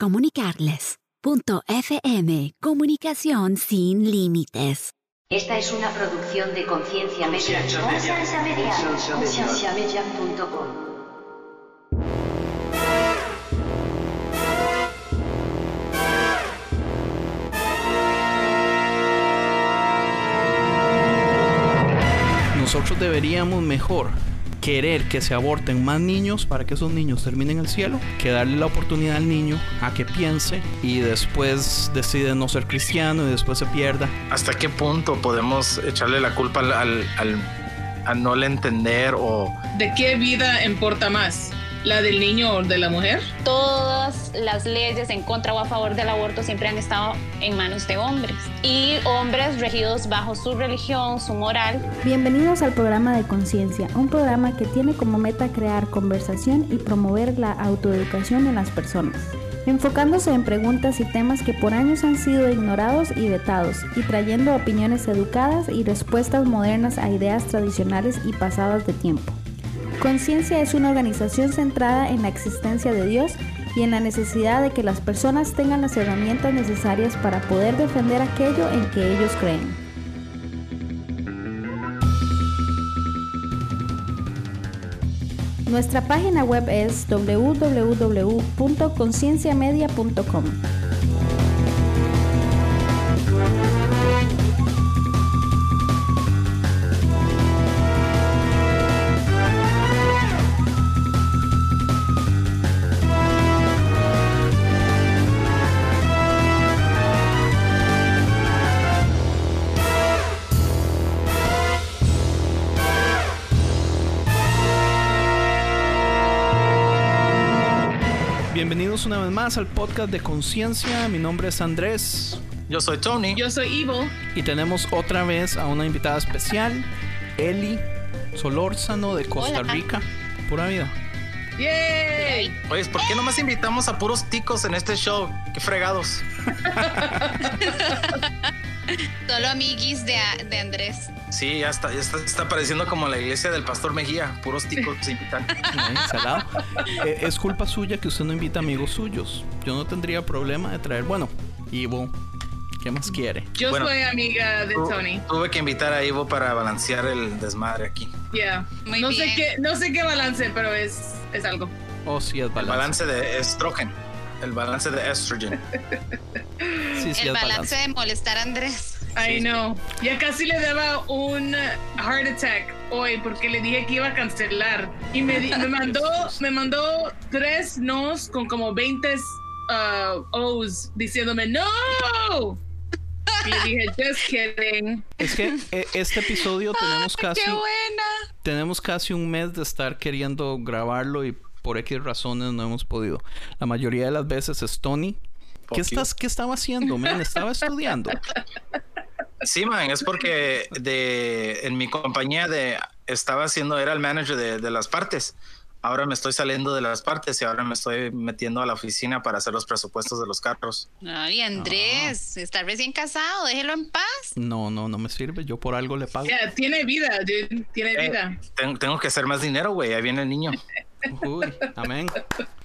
comunicarles. Punto FM, comunicación sin límites. Esta es una producción de Conciencia Media. Conciencia Media. Conciencia Media. Nosotros deberíamos mejor querer que se aborten más niños para que esos niños terminen el cielo que darle la oportunidad al niño a que piense y después decide no ser cristiano y después se pierda. ¿Hasta qué punto podemos echarle la culpa al, al, al, al no le entender o ¿De qué vida importa más? ¿La del niño o de la mujer? todas las leyes en contra o a favor del aborto siempre han estado en manos de hombres y hombres regidos bajo su religión, su moral. Bienvenidos al programa de Conciencia, un programa que tiene como meta crear conversación y promover la autoeducación en las personas, enfocándose en preguntas y temas que por años han sido ignorados y vetados, y trayendo opiniones educadas y respuestas modernas a ideas tradicionales y pasadas de tiempo. Conciencia es una organización centrada en la existencia de Dios y en la necesidad de que las personas tengan las herramientas necesarias para poder defender aquello en que ellos creen. Nuestra página web es www.concienciamedia.com. más al podcast de Conciencia. Mi nombre es Andrés yo soy Tony? Yo soy Evil. y tenemos otra vez a una invitada especial, Eli Solórzano de Costa Hola. Rica. Pura vida. ¡Yay! Oye, ¿por qué nomás invitamos a puros ticos en este show? Qué fregados. Solo amiguis de, de Andrés. Sí, ya está, ya está, está pareciendo como la iglesia del pastor Mejía. Puros ticos se invitan. Eh, es culpa suya que usted no invita amigos suyos. Yo no tendría problema de traer, bueno, Ivo, ¿qué más quiere? Yo Bueno. soy amiga de Tu- Tony. Tuve que invitar a Ivo para balancear el desmadre aquí. Yeah. Muy no sé bien. qué, no sé qué balance, pero es, es algo. Oh, sí, es El balance. balance de estrógeno. El balance de estrogen. Sí, sí, El balance balance. de molestar a Andrés. I know. Ya casi le daba un heart attack hoy porque le dije que iba a cancelar y me, me mandó me mandó tres nos con como 20 uh, O's diciéndome no. Y le dije just kidding. Es que eh, este episodio tenemos casi, ¡Qué buena! tenemos casi un mes de estar queriendo grabarlo y por X razones no hemos podido. La mayoría de las veces es Tony. ¿Qué, you. estás, ¿Qué estaba haciendo, man? Estaba estudiando. Sí, man, es porque de, en mi compañía de estaba haciendo, era el manager de, de las partes. Ahora me estoy saliendo de las partes y ahora me estoy metiendo a la oficina para hacer los presupuestos de los carros. Ay, Andrés, está recién casado, déjelo en paz. No, no, no me sirve. Yo por algo le pago. Yeah, tiene vida, dude. Tiene Eh, vida. tengo, tengo que hacer más dinero, güey. Ahí viene el niño. Uy, amén.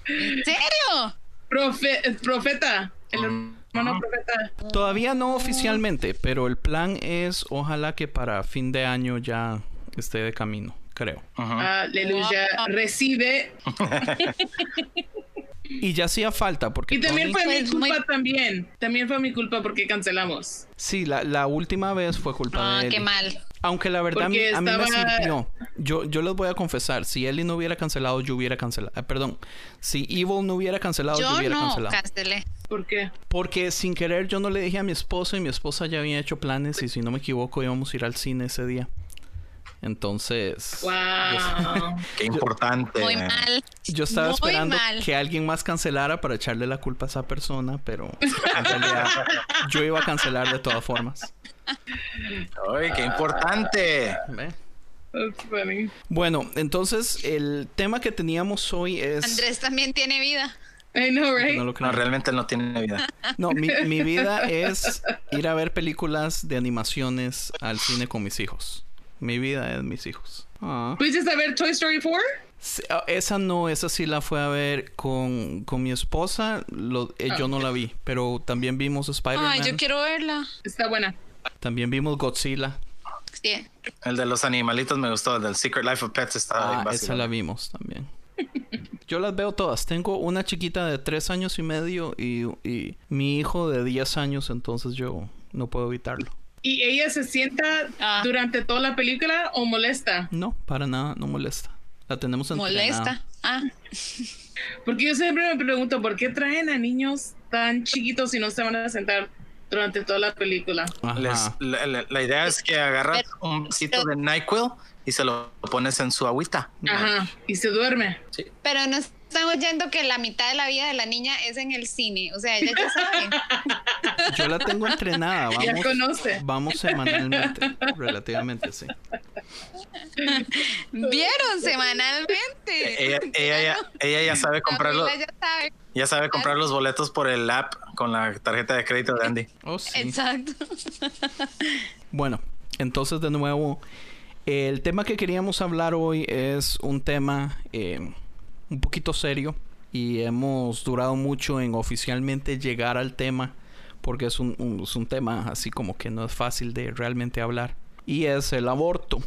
¿En serio? Profe- profeta. El hermano Ajá. profeta. Todavía no oficialmente, pero el plan es ojalá que para fin de año ya esté de camino, creo. Aleluya. Recibe. Y ya hacía falta porque Y también Tony- fue mi Pues culpa muy- también. También fue mi culpa porque cancelamos. Sí, la, la última vez fue culpa Ah, de qué Eli. mal. Aunque la verdad a mí, Porque a mí me sirvió. Yo, yo les voy a confesar, si Eli no hubiera cancelado, yo hubiera cancelado. eh, perdón, si Evil no hubiera cancelado, yo, Yo hubiera no cancelado. cancelé. ¿Por qué? Porque sin querer yo no le dije a mi esposa y mi esposa ya había hecho planes y si no me equivoco íbamos a ir al cine ese día. Entonces, Wow. Qué importante. Muy man. mal. yo estaba Muy esperando mal. que alguien más cancelara para echarle la culpa a esa persona, pero en realidad yo iba a cancelar de todas formas. Ay, qué importante. ¿Ve? That's funny. Bueno, entonces el tema que teníamos hoy es... Andrés también tiene vida. I know, right? No lo No, realmente no tiene vida. No, mi, mi vida es ir a ver películas de animaciones al cine con mis hijos. Mi vida es mis hijos. Ah. ¿Fuiste a ver Toy Story 4? Sí, ah, Esa no, esa sí la fue a ver con, con mi esposa. Lo- eh, yo no la vi, pero también vimos Spider-Man. Ay, yo quiero verla. Está buena. También vimos Godzilla. Sí. El de los animalitos me gustó, el del Secret Life of Pets está Ah, esa la vimos también. Yo las veo todas. Tengo una chiquita de tres años y medio y, y mi hijo de 10 años, entonces yo no puedo evitarlo. ¿Y ella se sienta Ah. durante toda la película o molesta? No, para nada, no molesta. La tenemos entrenada. Molesta. Ah, Porque yo siempre me pregunto, ¿por qué traen a niños tan chiquitos y no se van a sentar durante toda la película? Les- la, la- la idea es que agarras Pero- un vasito de NyQuil y se lo pones en su agüita. Ajá, y se duerme. pero no están oyendo que la mitad de la vida de la niña es en el cine. O sea, ella ya sabe. Yo la tengo entrenada. Ya Vamos, conoce. vamos semanalmente, relativamente, sí. ¿Vieron semanalmente? Ella, ella, ya, ella ya sabe comprar los, ya sabe. ya sabe comprar los boletos por el app con la tarjeta de crédito de Andy. Oh, sí. Exacto. Bueno, entonces de nuevo, el tema que queríamos hablar hoy es un tema eh, un poquito serio y hemos durado mucho en oficialmente llegar al tema porque es un, es un tema así como que no es fácil de realmente hablar y es el aborto.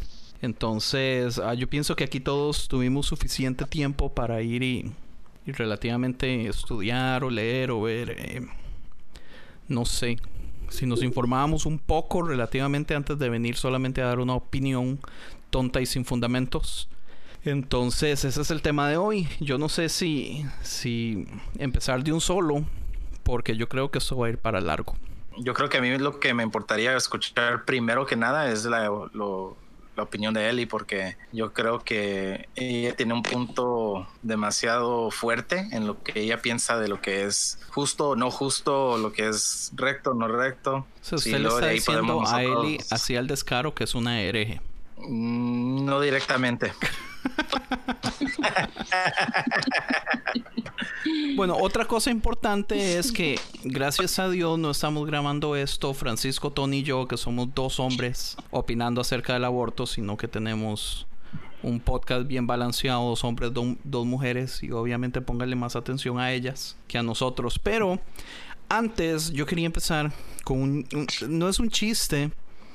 Entonces, ah, yo pienso que aquí todos tuvimos suficiente tiempo para ir y, y relativamente estudiar o leer o ver, eh, no sé, si nos informábamos un poco relativamente antes de venir solamente a dar una opinión tonta y sin fundamentos. Entonces, ese es el tema de hoy. Yo no sé si, si empezar de un solo, porque yo creo que eso va a ir para largo. Yo creo que a mí lo que me importaría escuchar primero que nada es la, lo- la opinión de Eli, porque yo creo que ella tiene un punto demasiado fuerte en lo que ella piensa de lo que es justo o no justo, lo que es recto o no recto. Sí, usted le está diciendo a Eli así al descaro que es una hereje. Mm, No directamente. Bueno, otra cosa importante es que gracias a Dios no estamos grabando esto Francisco, Tony y yo, que somos dos hombres opinando acerca del aborto, sino que tenemos un podcast bien balanceado, dos hombres, do- dos mujeres, y obviamente pónganle más atención a ellas que a nosotros. Pero antes yo quería empezar con un, un- no es un chiste,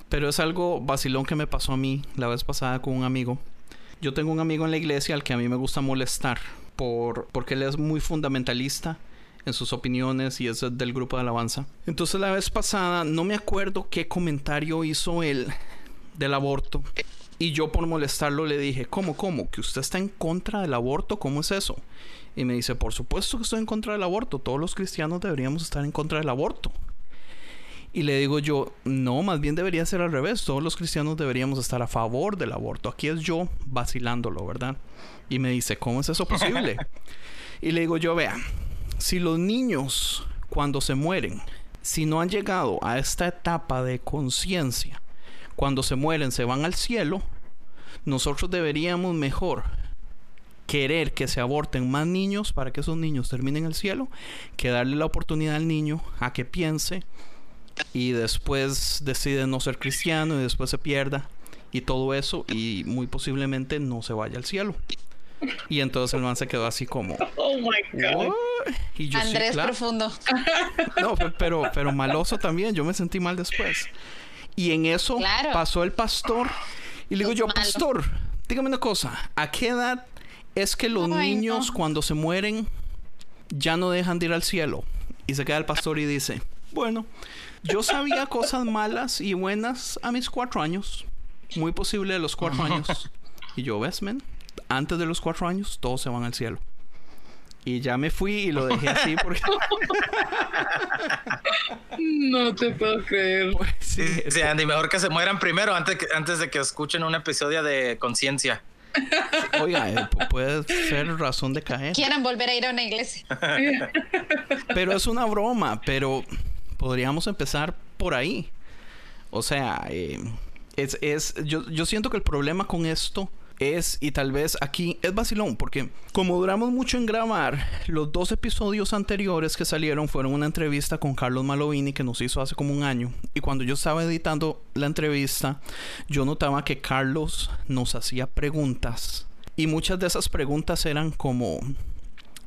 pero es algo vacilón que me pasó a mí la vez pasada con un amigo. Yo tengo un amigo en la iglesia al que a mí me gusta molestar por, porque él es muy fundamentalista en sus opiniones y es del grupo de alabanza. Entonces la vez pasada no me acuerdo qué comentario hizo él del aborto. Y yo por molestarlo le dije, ¿cómo, cómo? ¿Que usted está en contra del aborto? ¿Cómo es eso? Y me dice, por supuesto que estoy en contra del aborto. Todos los cristianos deberíamos estar en contra del aborto. Y le digo yo, no, más bien debería ser al revés. Todos los cristianos deberíamos estar a favor del aborto. Aquí es yo vacilándolo, ¿verdad? Y me dice, ¿cómo es eso posible? y le digo yo, vea, si los niños cuando se mueren, si no han llegado a esta etapa de conciencia, cuando se mueren se van al cielo, nosotros deberíamos mejor querer que se aborten más niños para que esos niños terminen el cielo, que darle la oportunidad al niño a que piense y después decide no ser cristiano y después se pierda y todo eso y muy posiblemente no se vaya al cielo. Y entonces el man se quedó así como Oh my God. Y yo sí, Andrés claro. Profundo. No, pe- pero, pero maloso también. Yo me sentí mal después. Y en eso Claro. pasó el pastor. Y le digo yo, malo. pastor, dígame una cosa. ¿A qué edad es que los Ay, niños no. cuando se mueren ya no dejan de ir al cielo? Y se queda el pastor y dice, bueno, yo sabía cosas malas y buenas a mis cuatro años. Muy posible de los cuatro años. Y yo, ¿ves, men? Antes de los cuatro años, todos se van al cielo. Y ya me fui y lo dejé así porque... No te puedo creer. sí, Sí, Andy, mejor que se mueran primero antes, que- antes de que escuchen un episodio de conciencia. Oiga, eh, pu- puede ser razón de caer. Quieran volver a ir a una iglesia. Pero es una broma, pero podríamos empezar por ahí. O sea, eh, es, es, yo, yo siento que el problema con esto es, y tal vez aquí es vacilón, porque como duramos mucho en grabar, los dos episodios anteriores que salieron fueron una entrevista con Carlos Malovini que nos hizo hace como un año. Y cuando yo estaba editando la entrevista, yo notaba que Carlos nos hacía preguntas Y muchas de esas preguntas eran como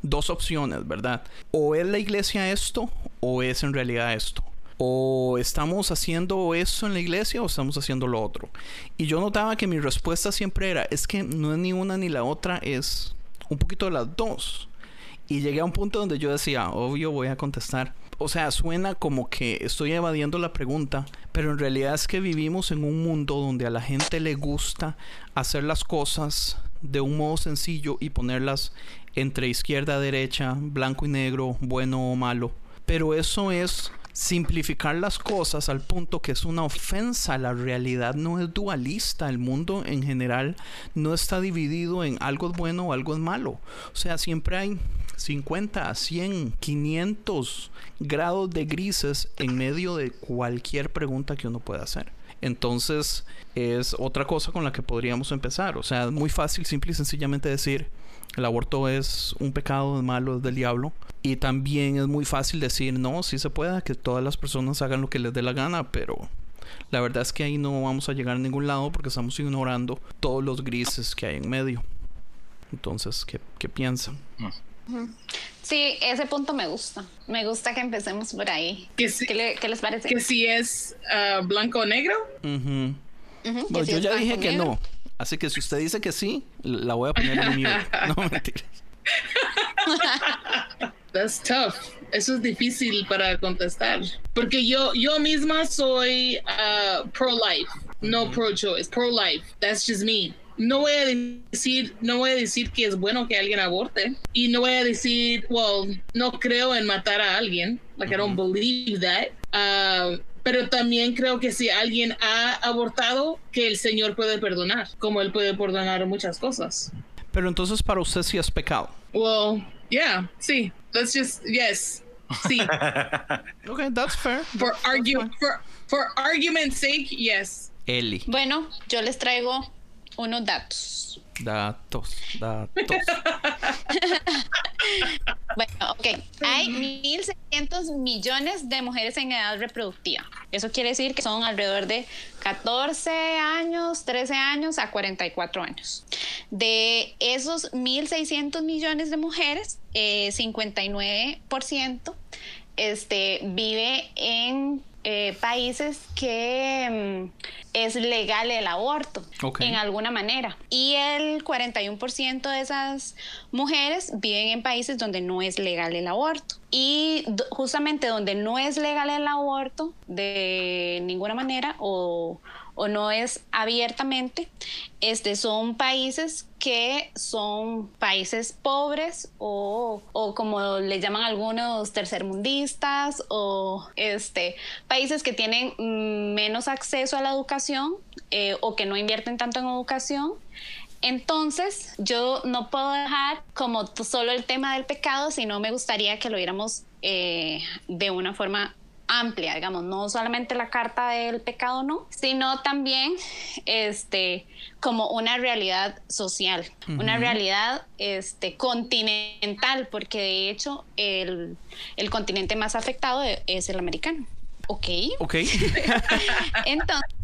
dos opciones, ¿verdad? O es la iglesia esto o es en realidad esto. O estamos haciendo eso en la iglesia o estamos haciendo lo otro. Y yo notaba que mi respuesta siempre era, es que no es ni una ni la otra, es un poquito de las dos. Y llegué a un punto donde yo decía, obvio voy a contestar. O sea, suena como que estoy evadiendo la pregunta, pero en realidad es que vivimos en un mundo donde a la gente le gusta hacer las cosas de un modo sencillo y ponerlas entre izquierda, derecha, blanco y negro, bueno o malo. Pero eso es simplificar las cosas al punto que es una ofensa. La realidad no es dualista. El mundo en general no está dividido en algo es bueno o algo es malo. O sea, siempre hay 50, 100, 500 grados de grises en medio de cualquier pregunta que uno pueda hacer. Entonces es otra cosa con la que podríamos empezar. O sea, es muy fácil, simple y sencillamente decir, el aborto es un pecado, es malo, es del diablo. Y también es muy fácil decir, no, sí se puede, que todas las personas hagan lo que les dé la gana, pero la verdad es que ahí no vamos a llegar a ningún lado porque estamos ignorando todos los grises que hay en medio. Entonces, ¿qué, qué piensan? Sí, ese punto me gusta. Me gusta que empecemos por ahí. Que si- ¿Qué, le- qué les parece? Que si es ah, blanco o negro. Bueno, si yo ya dije que negro. no. Así que si usted dice que sí, la voy a poner en mute. No, mentira. That's tough. Eso es difícil para contestar. Porque yo, yo misma soy ah, pro-life, no pro-choice, pro-life. That's just me. No voy a decir, no voy a decir que es bueno que alguien aborte. Y no voy a decir, well, no creo en matar a alguien. Like, I don't believe that. Ah, pero también creo que si alguien ha abortado, que el Señor puede perdonar, como Él puede perdonar muchas cosas. Pero entonces para usted sí es pecado. Well, yeah, sí. Let's just, yes, sí. Ok, that's fair. for argue for for argument's sake, yes. Eli. Bueno, yo les traigo unos datos. Datos, datos. Bueno, ok. Hay 1.600 millones de mujeres en edad reproductiva. Eso quiere decir que son alrededor de 14 años, 13 años a 44 años. De esos 1.600 millones de mujeres, eh, 59% este, vive en eh, países que mm, es legal el aborto en alguna manera. Y el 41% de esas mujeres viven en países donde no es legal el aborto. Y justamente donde no es legal el aborto de ninguna manera o, o no es abiertamente, este, son países que son países pobres o, o como le llaman algunos tercermundistas o este, países que tienen menos acceso a la educación eh, o que no invierten tanto en educación. Entonces, yo no puedo dejar como solo el tema del pecado, sino me gustaría que lo viéramos eh, de una forma amplia, digamos, no solamente la carta del pecado, no, sino también este, como una realidad social, una realidad este, continental, porque de hecho el, el continente más afectado es el americano. Ok, Ok. entonces,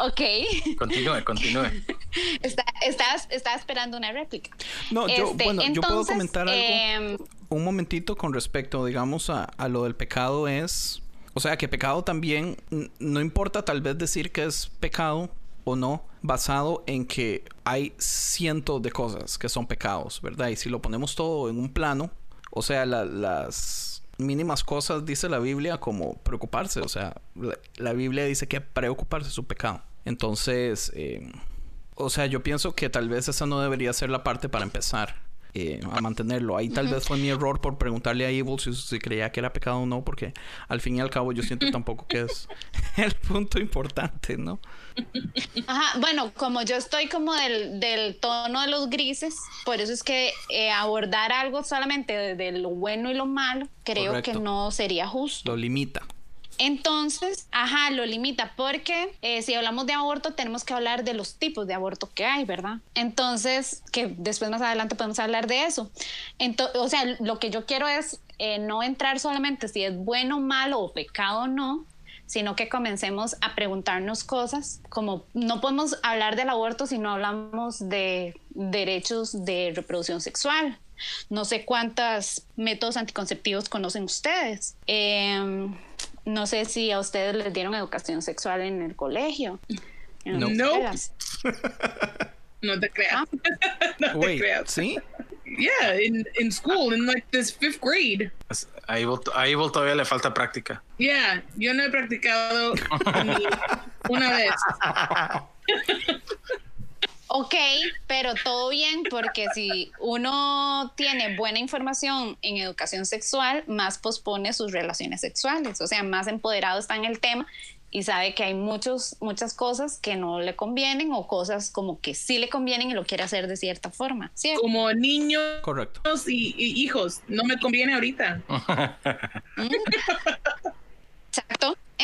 ok, Continúe, continúe. Está, estaba, estaba esperando una réplica. No, yo, Este, bueno, yo puedo comentar algo. em, un momentito con respecto, digamos, a, a lo del pecado es... O sea, que pecado también, no importa tal vez decir que es pecado o no, basado en que hay cientos de cosas que son pecados, ¿verdad? Y si lo ponemos todo en un plano, o sea, la- las mínimas cosas dice la Biblia como preocuparse, o sea, la, la Biblia dice que preocuparse es su pecado. Entonces, eh, o sea, yo pienso que tal vez esa no debería ser la parte para empezar eh, a mantenerlo. Ahí tal vez fue mi error por preguntarle a Evil si, si creía que era pecado o no, porque al fin y al cabo yo siento tampoco que es el punto importante, ¿no? Ajá, bueno, como yo estoy como del, del tono de los grises, por eso es que eh, abordar algo solamente de, de lo bueno y lo malo, creo Correcto. que no sería justo. Lo limita. Entonces, ajá, lo limita porque eh, si hablamos de aborto tenemos que hablar de los tipos de aborto que hay, ¿verdad? Entonces, que después más adelante podemos hablar de eso. Ento- o sea, lo que yo quiero es eh, no entrar solamente si es bueno, malo o pecado o no, sino que comencemos a preguntarnos cosas como no podemos hablar del aborto si no hablamos de derechos de reproducción sexual. No sé cuántos métodos anticonceptivos conocen ustedes. Em, no sé si a ustedes les dieron educación sexual en el colegio. en No. escuelas. No te creas. Ah. no te Wait, creas. ¿sí? Yeah, in, in school, in like this fifth grade. Es- A Evil, a Evil todavía le falta práctica. Yeah, yo no he practicado ni una vez. Ok, pero todo bien porque si uno tiene buena información en educación sexual, más pospone sus relaciones sexuales, o sea, más empoderado está en el tema y sabe que hay muchos, muchas cosas que no le convienen o cosas como que sí le convienen y lo quiere hacer de cierta forma, ¿cierto? Como niños Correcto. y, y hijos. No me conviene ahorita. Exacto.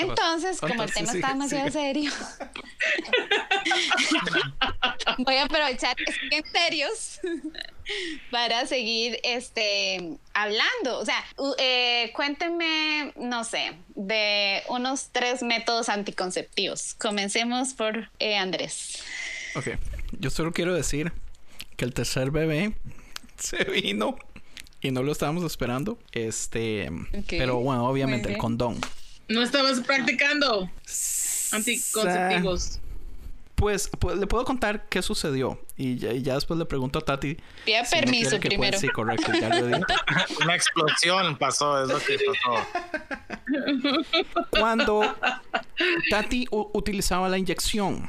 Entonces, como el tema sigue, está demasiado serio, voy a aprovechar que siguen serios para seguir este, hablando. O sea, eh, cuéntenme, no sé, de unos tres métodos anticonceptivos. Comencemos por eh, Andrés. Ok. Yo solo quiero decir que el tercer bebé se vino y no lo estábamos esperando. Este. Pero bueno, obviamente el condón. No estabas practicando anticonceptivos. Pues, pues, le puedo contar qué sucedió y ya, y ya después le pregunto a Tati. Pida si no permiso pueda- primero. Sí, correcto, ya lo digo. Una explosión pasó, es lo que pasó. Cuando Tati utilizaba la inyección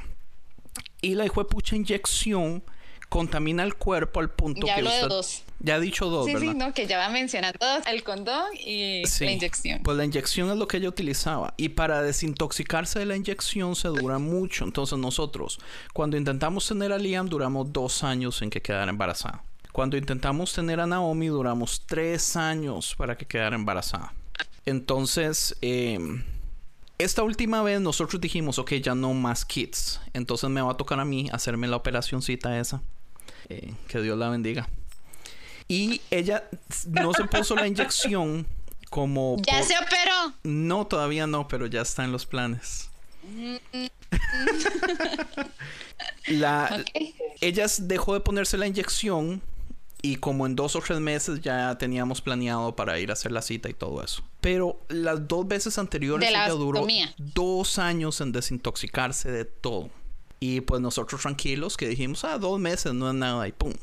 y la hijo de pucha inyección contamina el cuerpo al punto Ya que hablo de usted- dos. Ya ha dicho dos, Sí, ¿verdad? sí, no, que ya va mencionando el condón y Sí, la inyección. Pues la inyección es lo que ella utilizaba. Y para desintoxicarse de la inyección se dura mucho. Entonces nosotros, cuando intentamos tener a Liam, duramos dos años en que quedara embarazada. Cuando intentamos tener a Naomi, duramos tres años para que quedara embarazada. Entonces, eh, esta última vez nosotros dijimos, ok, ya no más kids. Entonces me va a tocar a mí hacerme la operacioncita esa. Eh, que Dios la bendiga. Y ella no se puso la inyección como... Ya por- se operó. No, todavía no, pero ya está en los planes. la, Ok. ella dejó de ponerse la inyección y como en dos o tres meses ya teníamos planeado para ir a hacer la cita y todo eso. Pero las dos veces anteriores ella duró dos años en desintoxicarse de todo. Y pues nosotros tranquilos que dijimos, ah, dos meses no es nada y pum.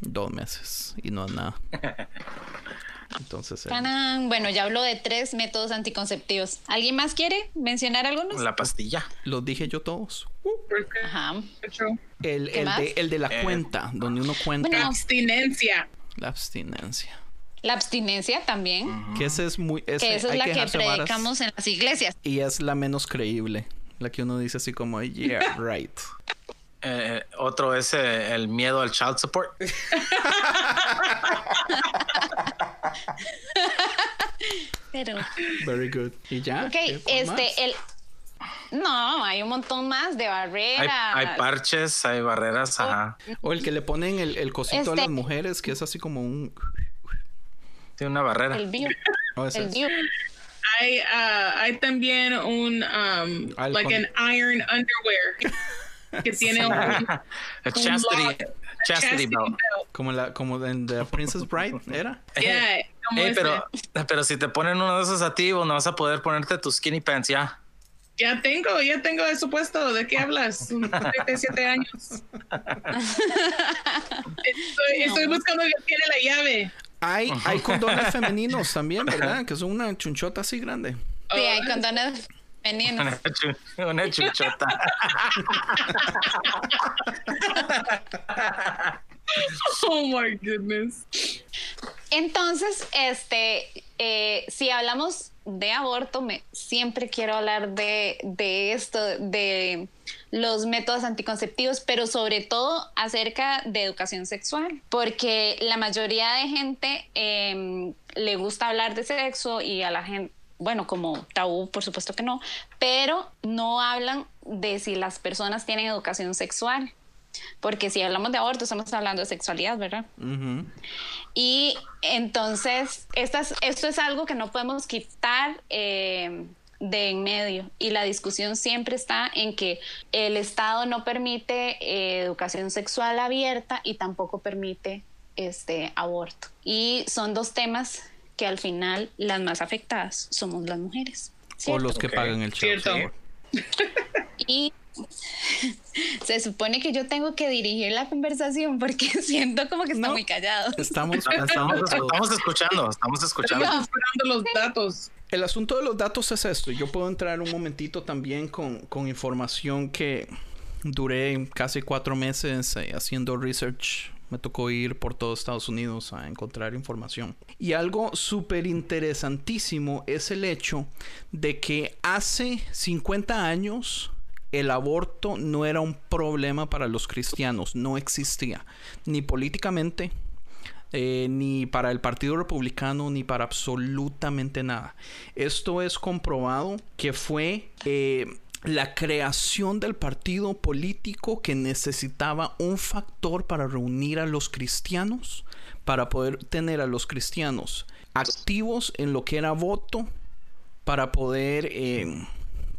Dos meses y no es nada. Entonces... eh. Bueno, ya hablo de tres métodos anticonceptivos. ¿Alguien más quiere mencionar algunos? La pastilla. los dije yo todos. Ajá. El, ¿Qué el más? de, el de la Eh. cuenta, donde uno cuenta Bueno. Abstinencia. la abstinencia. La abstinencia también, Que ese es muy... ese que esa es hay la que varas, predicamos en las iglesias. Y es la menos creíble. La que uno dice así como, yeah, right. Eh, otro es eh, el miedo al child support. Pero, Very good. Y ya. ok, este, el... No, hay un montón más de barreras. hay parches, hay barreras, ajá. O el que le ponen el, el cosito a Este- las mujeres, que es así como un... Tiene una barrera. El. Oh, ese El es. Hay, ah, hay también un, um, like an iron underwear que tiene un, El chastity, lock. chastity chastity belt. belt. Como la como en The Princess Bride, ¿era? Yeah, como Ey, ese. pero, pero si te ponen uno de esos a ti, vos no vas a poder ponerte tus skinny pants ya. Ya tengo, ya tengo eso puesto. ¿De qué hablas? 37 años. Estoy, estoy buscando que tiene la llave. Hay, hay condones femeninos también, ¿verdad? Que son una chunchota así grande. Sí, hay condones femeninos. Una, chu- una chuchota. Oh my goodness. Entonces, este, eh, si hablamos de aborto, me, siempre quiero hablar de, de esto, de los métodos anticonceptivos, pero sobre todo acerca de educación sexual, porque la mayoría de gente em, le gusta hablar de sexo y a la gente, bueno, como tabú, por supuesto que no, pero no hablan de si las personas tienen educación sexual. Porque si hablamos de aborto, estamos hablando de sexualidad, ¿verdad? Y entonces, estas, esto es algo que no podemos quitar eh, de en medio y la discusión siempre está en que el Estado no permite eh, educación sexual abierta y tampoco permite este aborto. Y son dos temas que al final las más afectadas somos las mujeres. O los que pagan el child. Y se supone que yo tengo que dirigir la conversación porque siento como que está No. muy callado. Estamos Estamos, estamos escuchando, estamos escuchando. Estamos esperando los datos. El asunto de los datos es esto. Yo puedo entrar un momentito también con, con información que duré casi cuatro meses eh, haciendo research. Me tocó ir por todo Estados Unidos a encontrar información. Y algo súper interesantísimo es el hecho de que hace 50 años el aborto no era un problema para los cristianos, no existía, ni políticamente, eh, ni para el Partido Republicano, ni para absolutamente nada. Esto es comprobado que fue eh, la creación del partido político que necesitaba un factor para reunir a los cristianos, para poder tener a los cristianos activos en lo que era voto, para poder eh,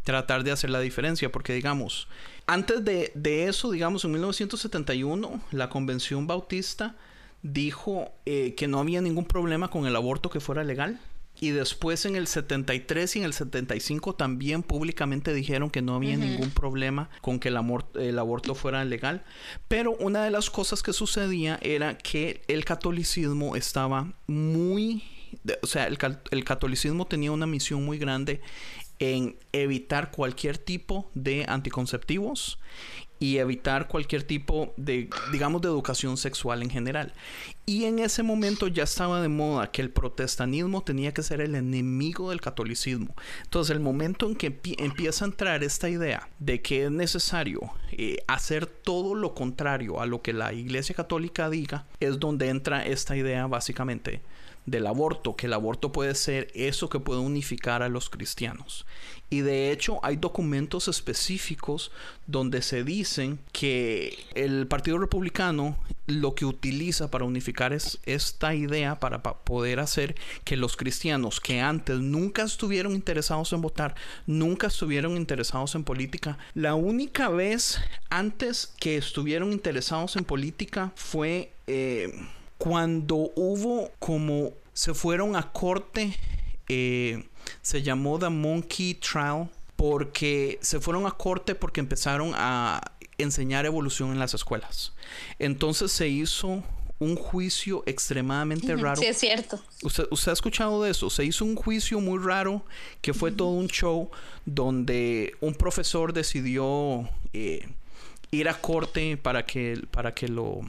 tratar de hacer la diferencia, porque digamos, antes de, de eso, digamos, en 1971, la Convención Bautista dijo eh, que no había ningún problema con el aborto que fuera legal. Y después en el 73 y en el 75 también públicamente dijeron que no había ningún problema con que el, amor- el aborto fuera legal. Pero una de las cosas que sucedía era que el catolicismo estaba muy... o sea, el, el catolicismo tenía una misión muy grande en evitar cualquier tipo de anticonceptivos y evitar cualquier tipo de, digamos, de educación sexual en general. Y en ese momento ya estaba de moda que el protestanismo tenía que ser el enemigo del catolicismo. Entonces, el momento en que empie- empieza a entrar esta idea de que es necesario eh, hacer todo lo contrario a lo que la Iglesia Católica diga, es donde entra esta idea básicamente del aborto, que el aborto puede ser eso que puede unificar a los cristianos. Y de hecho hay documentos específicos donde se dicen que el Partido Republicano lo que utiliza para unificar es esta idea para pa- poder hacer que los cristianos que antes nunca estuvieron interesados en votar, nunca estuvieron interesados en política, la única vez antes que estuvieron interesados en política fue eh, cuando hubo como se fueron a corte, eh, se llamó The Monkey Trial, porque se fueron a corte porque empezaron a enseñar evolución en las escuelas. Entonces se hizo un juicio extremadamente raro. Sí, es cierto. ¿Usted, usted ha escuchado de eso? Se hizo un juicio muy raro que fue todo un show donde un profesor decidió eh, ir a corte para que, para que lo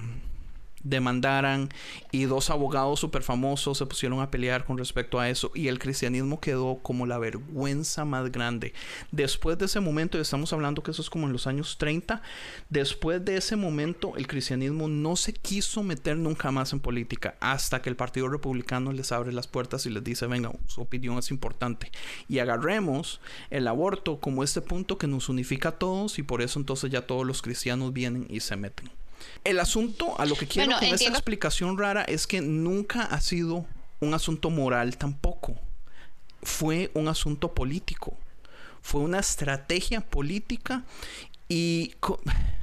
demandaran y dos abogados súper famosos se pusieron a pelear con respecto a eso y el cristianismo quedó como la vergüenza más grande. Después de ese momento, y estamos hablando que eso es como en los años 30, después de ese momento el cristianismo no se quiso meter nunca más en política hasta que el Partido Republicano les abre las puertas y les dice, venga, su opinión es importante. Y agarremos el aborto como este punto que nos unifica a todos y por eso entonces ya todos los cristianos vienen y se meten. El asunto, a lo que quiero Bueno, con esta explicación rara es que nunca ha sido un asunto moral tampoco. Fue un asunto político. Fue una estrategia política y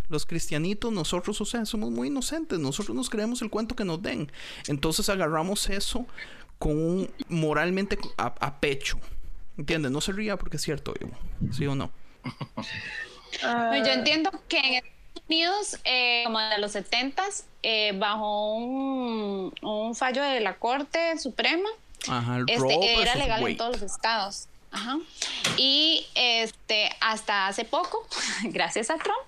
los cristianitos, nosotros, o sea, somos muy inocentes. Nosotros nos creemos el cuento que nos den. Entonces agarramos eso con un moralmente a, a pecho. ¿Entiendes? No se ría porque es cierto, Ivo. ¿Sí o no? Bueno, yo entiendo que en Unidos, eh, como de los 70 bajo un, un fallo de la Corte Suprema, Ajá, este, era versus legal en todos los estados. Ajá. Y este, hasta hace poco, gracias a Trump,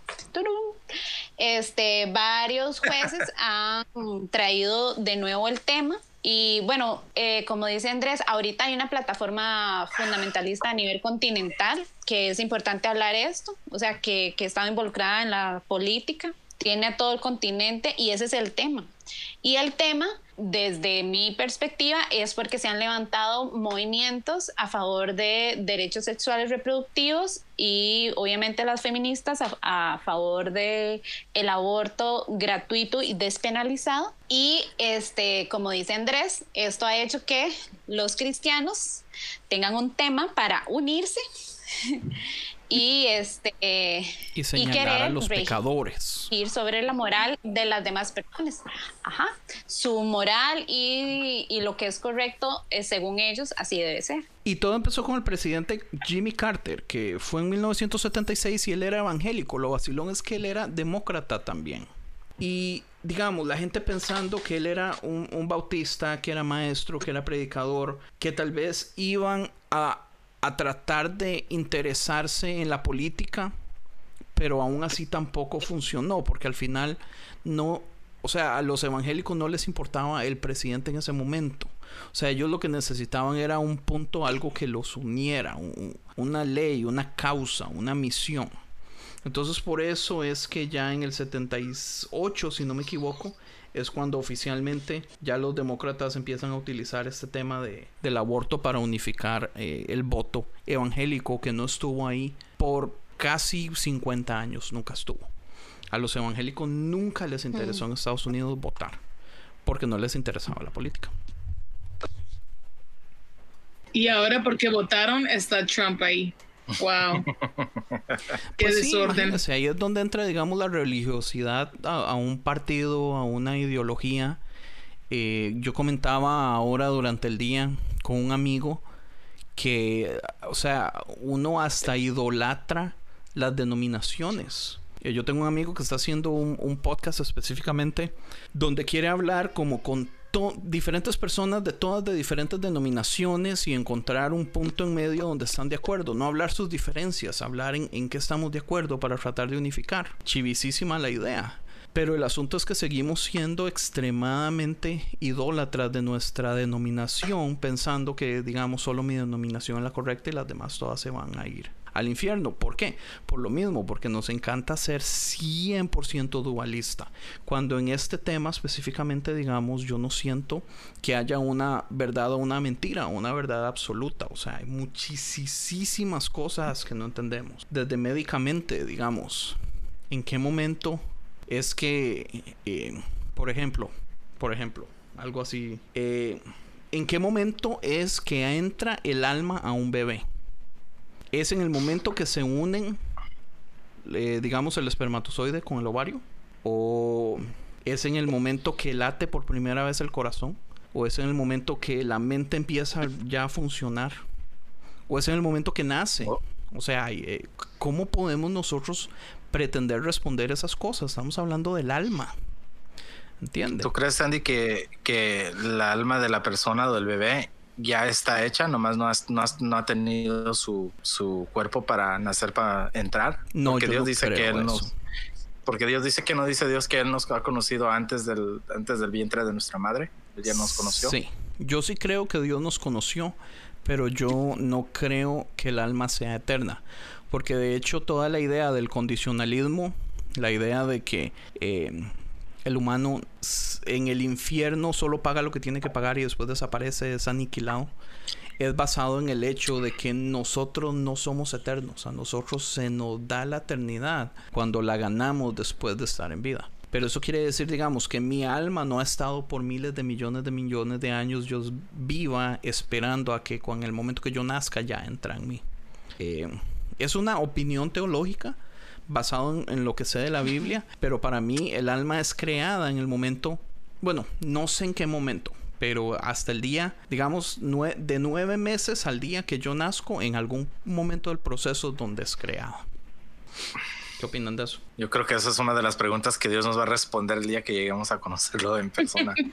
este, varios jueces han traído de nuevo el tema. Y bueno, eh, como dice Andrés, ahorita hay una plataforma fundamentalista a nivel continental que es importante hablar esto, o sea, que, que está involucrada en la política tiene a todo el continente y ese es el tema. Y el tema, desde mi perspectiva, es porque se han levantado movimientos a favor de derechos sexuales reproductivos y obviamente las feministas a, a favor de el aborto gratuito y despenalizado. Y este, como dice Andrés, esto ha hecho que los cristianos tengan un tema para unirse y este y señalar a los pecadores. ir sobre la moral de las demás personas. Ajá. Su moral y, y lo que es correcto es, según ellos así debe ser. Y todo empezó con el presidente Jimmy Carter que fue en 1976 y él era evangélico. Lo vacilón es que él era demócrata también. Y digamos, la gente pensando que él era un, un, bautista, que era maestro, que era predicador, que tal vez iban a a tratar de interesarse en la política, pero aún así tampoco funcionó, porque al final no, o sea, a los evangélicos no les importaba el presidente en ese momento. O sea, ellos lo que necesitaban era un punto, algo que los uniera, un, una ley, una causa, una misión. Entonces por eso es que ya en el 78, si no me equivoco, es cuando oficialmente ya los demócratas empiezan a utilizar este tema de, del aborto para unificar eh, el voto evangélico que no estuvo ahí por casi 50 años, nunca estuvo. A los evangélicos nunca les interesó en Estados Unidos votar porque no les interesaba la política. Y ahora porque votaron está Trump ahí. Wow. Qué Pues sí, desorden. ahí es donde entra, digamos, la religiosidad a, a un partido, a una ideología. Eh, yo comentaba ahora durante el día con un amigo que, o sea, uno hasta idolatra las denominaciones. Eh, Yo tengo un amigo que está haciendo un, un podcast específicamente donde quiere hablar como con diferentes personas de todas de diferentes denominaciones y encontrar un punto en medio donde están de acuerdo. No hablar sus diferencias, hablar en, en qué estamos de acuerdo para tratar de unificar. Chivisísima la idea. Pero el asunto es que seguimos siendo extremadamente idólatras de nuestra denominación, pensando que, digamos, solo mi denominación es la correcta y las demás todas se van a ir al infierno. ¿Por qué? Por lo mismo, porque nos encanta ser 100% dualista. Cuando en este tema específicamente, digamos, yo no siento que haya una verdad o una mentira, una verdad absoluta. O sea, hay muchísimas cosas que no entendemos. Desde médicamente, digamos, ¿en qué momento es que, eh, por ejemplo, por ejemplo, algo así, eh, ¿en qué momento es que entra el alma a un bebé? ¿Es en el momento que se unen, eh, digamos, el espermatozoide con el ovario? ¿O es en el momento que late por primera vez el corazón? ¿O es en el momento que la mente empieza ya a funcionar? ¿O es en el momento que nace? O sea, eh, ¿cómo podemos nosotros pretender responder esas cosas? Estamos hablando del alma. ¿Entiendes? ¿Tú crees, Sandy, que, que el alma de la persona o del bebé ya está hecha, nomás no, has- no, has- no ha tenido su, su cuerpo para nacer, para entrar? No, porque yo Dios no dice que Él nos... Porque Dios dice que no dice Dios que Él nos ha conocido antes del, antes del vientre de nuestra madre. Él ya nos conoció. Sí, yo sí creo que Dios nos conoció, pero yo no creo que el alma sea eterna. Porque de hecho toda la idea del condicionalismo, la idea de que eh, el humano en el infierno solo paga lo que tiene que pagar y después desaparece, es aniquilado, es basado en el hecho de que nosotros no somos eternos, a nosotros se nos da la eternidad cuando la ganamos después de estar en vida. Pero eso quiere decir, digamos, que mi alma no ha estado por miles de millones de millones de años yo viva esperando a que con el momento que yo nazca ya entra en mí. Eh, es una opinión teológica basada en, en lo que sé de la Biblia, pero para mí el alma es creada en el momento, bueno, no sé en qué momento, pero hasta el día, digamos, nue- de nueve meses al día que yo nazco, en algún momento del proceso donde es creada. ¿Qué opinan de eso? Yo creo que esa es una de las preguntas que Dios nos va a responder el día que lleguemos a conocerlo en persona.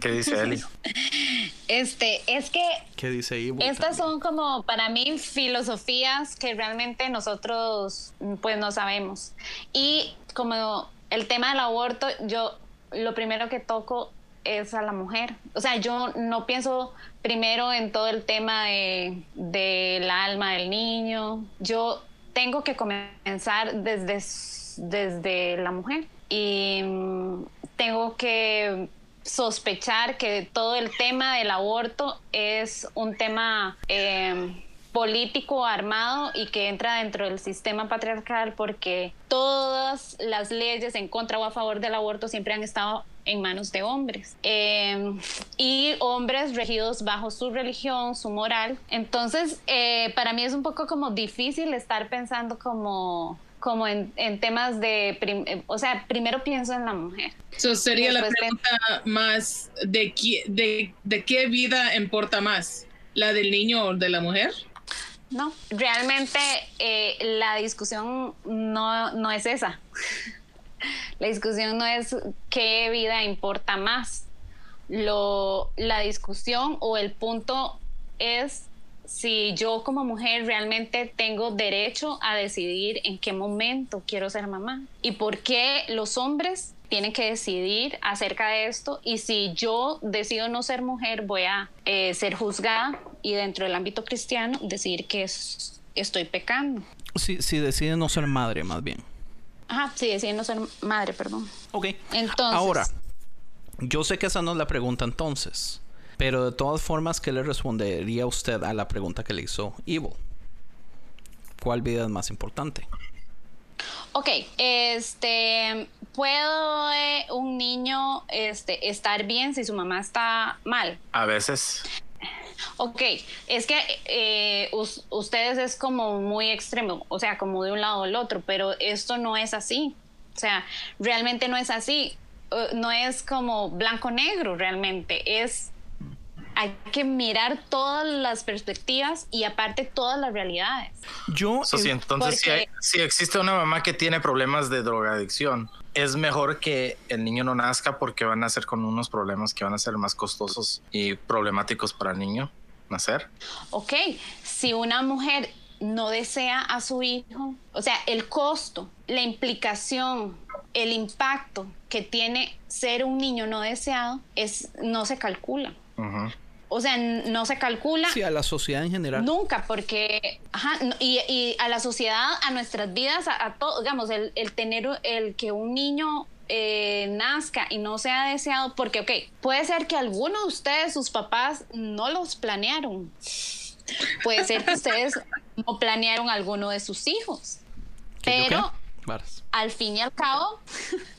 ¿Qué dice Eli? Este, es que ¿Qué dice Ivo? Estas son como para mí filosofías que realmente nosotros pues no sabemos. Y como el tema del aborto, yo lo primero que toco es a la mujer. O sea, yo no pienso primero en todo el tema de, del alma del niño. Yo tengo que comenzar desde, desde la mujer y mm, tengo que sospechar que todo el tema del aborto es un tema eh, político armado y que entra dentro del sistema patriarcal porque todas las leyes en contra o a favor del aborto siempre han estado en manos de hombres eh, y hombres regidos bajo su religión, su moral. Entonces, eh, para mí es un poco como difícil estar pensando como como en, en temas de, prim- eh, o sea, primero pienso en la mujer. Eso sería la pregunta más de, qui- de, de qué vida importa más, la del niño o de la mujer. No, realmente eh, la discusión no, no es esa. la discusión no es qué vida importa más. Lo, la discusión o el punto es si yo como mujer realmente tengo derecho a decidir en qué momento quiero ser mamá y por qué los hombres tienen que decidir acerca de esto y si yo decido no ser mujer voy a eh, ser juzgada y dentro del ámbito cristiano decir que es- estoy pecando. Si, si decide no ser madre, más bien. Ajá, sí, decido no ser madre, perdón. Ok. Entonces, Ahora, yo sé que esa no es la pregunta entonces, pero de todas formas, ¿qué le respondería usted a la pregunta que le hizo Evil? ¿Cuál vida es más importante? Ok, este, ¿puedo eh, un niño este, estar bien si su mamá está mal? A veces. Ok, es que eh, us- ustedes es como muy extremo, o sea, como de un lado al otro, pero esto no es así. O sea, realmente no es así. Eh, no es como blanco-negro realmente, es hay que mirar todas las perspectivas y aparte todas las realidades. Yo, sí, entonces si, porque- hay- si existe una mamá que tiene problemas de drogadicción, es mejor que el niño no nazca porque van a ser con unos problemas que van a ser más costosos y problemáticos para el niño nacer. Ok, si una mujer no desea a su hijo, o sea, el costo, la implicación, el impacto que tiene ser un niño no deseado es no se calcula. Ujú. O sea, no se calcula sí, a la sociedad en general. nunca porque, ajá, y, y a la sociedad, a nuestras vidas, a, a todo, digamos, el, el tener, el que un niño eh, nazca y no sea deseado, porque, ok, puede ser que alguno de ustedes, sus papás, no los planearon. Puede ser que ustedes no planearon alguno de sus hijos. ¿Que yo Pero al fin y al cabo,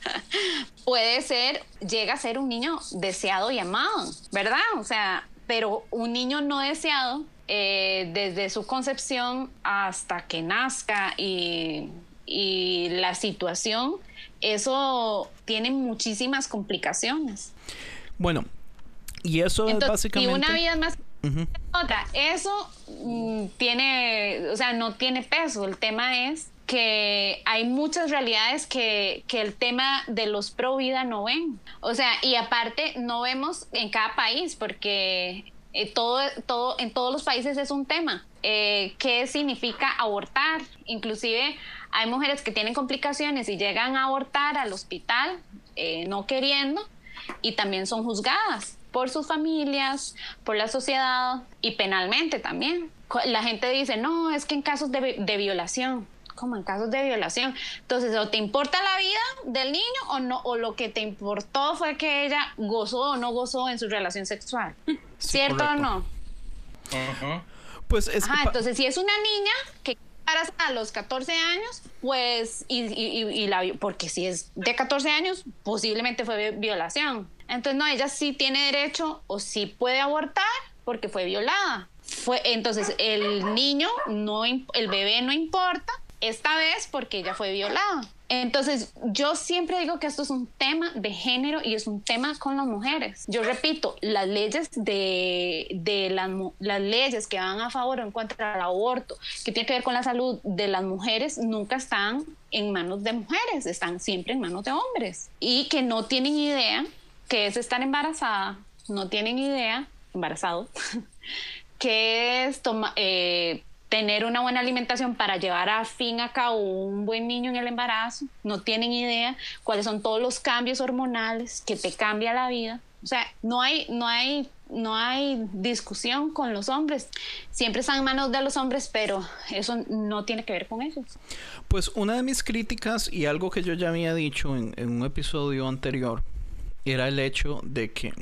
puede ser, llega a ser un niño deseado y amado, ¿verdad? O sea, pero un niño no deseado, eh, desde su concepción hasta que nazca y, y la situación, eso tiene muchísimas complicaciones. Bueno, y eso es básicamente... y una vida es más Ujú. otra, eso mm, tiene, o sea, no tiene peso. El tema es que hay muchas realidades que, que el tema de los pro vida no ven. O sea, y aparte no vemos en cada país, porque eh, todo, todo, en todos los países es un tema. Eh, ¿Qué significa abortar? Inclusive hay mujeres que tienen complicaciones y llegan a abortar al hospital eh, no queriendo y también son juzgadas por sus familias, por la sociedad y penalmente también. La gente dice, no, es que en casos de, de violación, como en casos de violación. Entonces, o te importa la vida del niño o no, o lo que te importó fue que ella gozó o no gozó en su relación sexual. ¿Cierto o no? Ujú. Pues es que Ajá, entonces si es una niña que a los 14 años, pues, y, y- y- la, porque si es de 14 años, posiblemente fue vi- violación. Entonces, no, ella sí tiene derecho o sí puede abortar porque fue violada. Fue, entonces, el niño, no, el bebé no importa, esta vez porque ella fue violada. Entonces, yo siempre digo que esto es un tema de género y es un tema con las mujeres. Yo repito, las leyes de, de las, leyes que van a favor o en contra del aborto, que tiene que ver con la salud de las mujeres, nunca están en manos de mujeres, están siempre en manos de hombres. Y que no tienen idea que es estar embarazada, no tienen idea, embarazado, que es toma- eh, tener una buena alimentación para llevar a fin a cabo un buen niño en el embarazo. No tienen idea cuáles son todos los cambios hormonales que te cambia la vida. O sea, no hay, no hay, no hay discusión con los hombres. Siempre están en manos de los hombres, pero eso no tiene que ver con ellos. Pues una de mis críticas y algo que yo ya había dicho en, en un episodio anterior era el hecho de que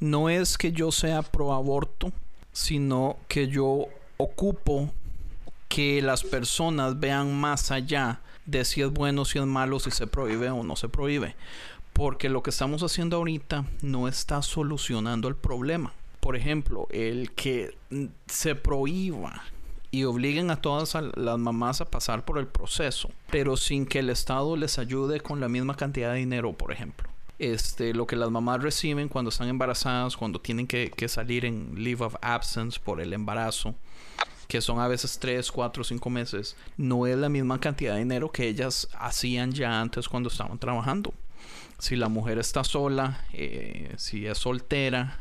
no es que yo sea pro aborto, sino que yo ocupo que las personas vean más allá de si es bueno, si es malo, si se prohíbe o no se prohíbe. Porque lo que estamos haciendo ahorita no está solucionando el problema. Por ejemplo, el que se prohíba y obliguen a todas las mamás a pasar por el proceso, pero sin que el Estado les ayude con la misma cantidad de dinero, por ejemplo. Este, lo que las mamás reciben cuando están embarazadas, cuando tienen que, que salir en leave of absence por el embarazo, que son a veces 3, 4, 5 meses, no es la misma cantidad de dinero que ellas hacían ya antes cuando estaban trabajando. Si la mujer está sola, eh, si es soltera,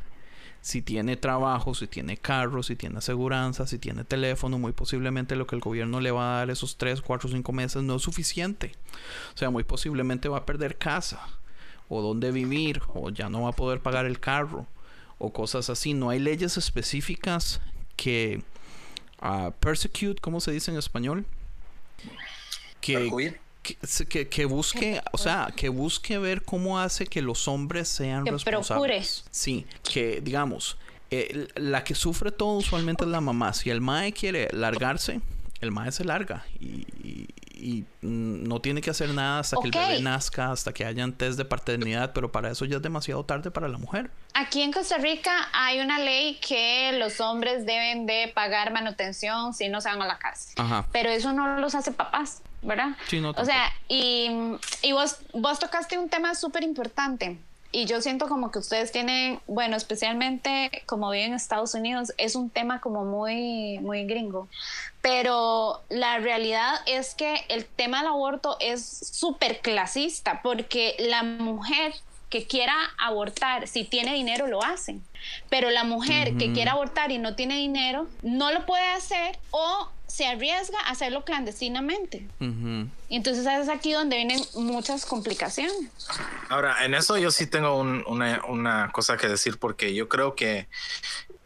si tiene trabajo, si tiene carro, si tiene aseguranza, si tiene teléfono, muy posiblemente lo que el gobierno le va a dar esos 3, 4, 5 meses no es suficiente. O sea, muy posiblemente va a perder casa, o dónde vivir, o ya no va a poder pagar el carro, o cosas así. No hay leyes específicas que uh, persecute, ¿cómo se dice en español? Que, que, que, que, busque, o sea, que busque ver cómo hace que los hombres sean que responsables. Procure. Sí, que digamos, eh, la que sufre todo usualmente es la mamá. Si el mae quiere largarse, el mae se larga y, y, y no tiene que hacer nada hasta okay. que el bebé nazca, hasta que hayan test de paternidad, pero para eso ya es demasiado tarde para la mujer. Aquí en Costa Rica hay una ley que los hombres deben de pagar manutención si no se van a la cárcel. Ajá. Pero eso no los hace papás, ¿verdad? Sí, no, o sea, y, y vos, vos tocaste un tema súper importante. Y yo siento como que ustedes tienen, bueno, especialmente como viven en Estados Unidos, es un tema como muy, muy gringo. Pero la realidad es que el tema del aborto es súper clasista porque la mujer que quiera abortar, si tiene dinero, lo hacen. Pero la mujer uh -huh. que quiera abortar y no tiene dinero, no lo puede hacer o se arriesga a hacerlo clandestinamente. Uh -huh. Entonces es aquí donde vienen muchas complicaciones. Ahora, en eso yo sí tengo un, una, una cosa que decir porque yo creo que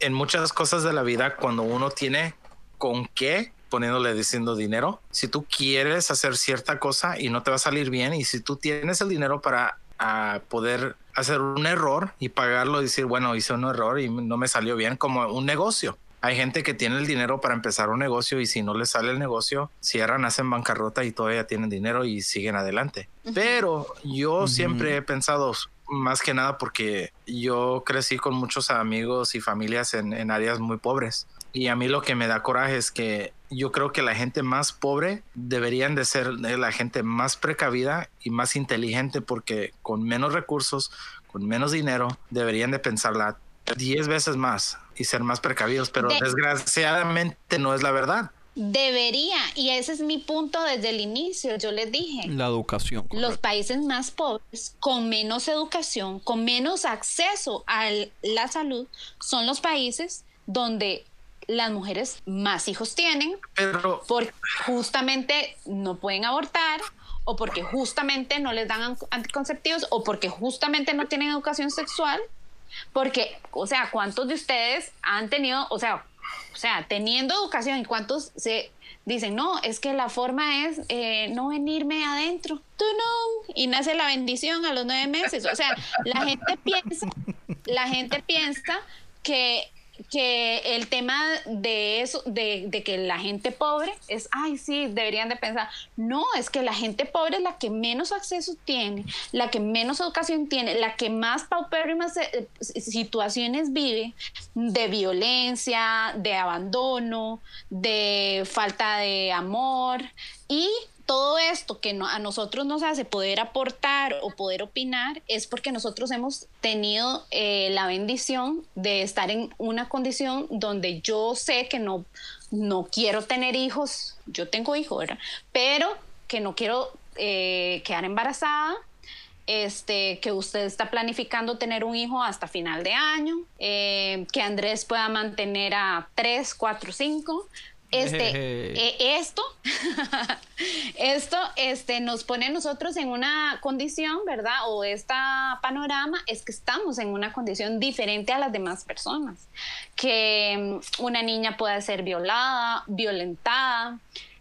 en muchas cosas de la vida, cuando uno tiene con qué poniéndole diciendo dinero. Si tú quieres hacer cierta cosa y no te va a salir bien, y si tú tienes el dinero para a poder hacer un error y pagarlo y decir, bueno, hice un error y no me salió bien como un negocio. Hay gente que tiene el dinero para empezar un negocio y si no les sale el negocio, cierran, hacen bancarrota y todavía tienen dinero y siguen adelante. Uh -huh. Pero yo uh -huh. siempre he pensado, más que nada porque yo crecí con muchos amigos y familias en, en áreas muy pobres. Y a mí lo que me da coraje es que yo creo que la gente más pobre deberían de ser la gente más precavida y más inteligente porque con menos recursos, con menos dinero, deberían de pensarla 10 veces más y ser más precavidos, pero de desgraciadamente no es la verdad. Debería, y ese es mi punto desde el inicio, yo les dije. La educación. Correcto. Los países más pobres, con menos educación, con menos acceso a la salud, son los países donde las mujeres más hijos tienen, pero porque justamente no pueden abortar o porque justamente no les dan anticonceptivos o porque justamente no tienen educación sexual, porque, o sea, ¿cuántos de ustedes han tenido, o sea, o sea, teniendo educación y cuántos se dicen, no, es que la forma es eh, no venirme adentro, tú no, y nace la bendición a los nueve meses, o sea, la gente piensa, la gente piensa que que el tema de eso, de, de, que la gente pobre es, ay, sí, deberían de pensar, no, es que la gente pobre es la que menos acceso tiene, la que menos educación tiene, la que más paupérrimas eh, situaciones vive de violencia, de abandono, de falta de amor y todo esto que a nosotros nos hace poder aportar o poder opinar es porque nosotros hemos tenido eh, la bendición de estar en una condición donde yo sé que no, no quiero tener hijos, yo tengo hijos, ¿verdad? Pero que no quiero eh, quedar embarazada, este, que usted está planificando tener un hijo hasta final de año, eh, que Andrés pueda mantener a tres, cuatro, cinco, Este, eh, esto, esto este, nos pone a nosotros en una condición, ¿verdad? O esta panorama es que estamos en una condición diferente a las demás personas. Que mm, una niña puede ser violada, violentada,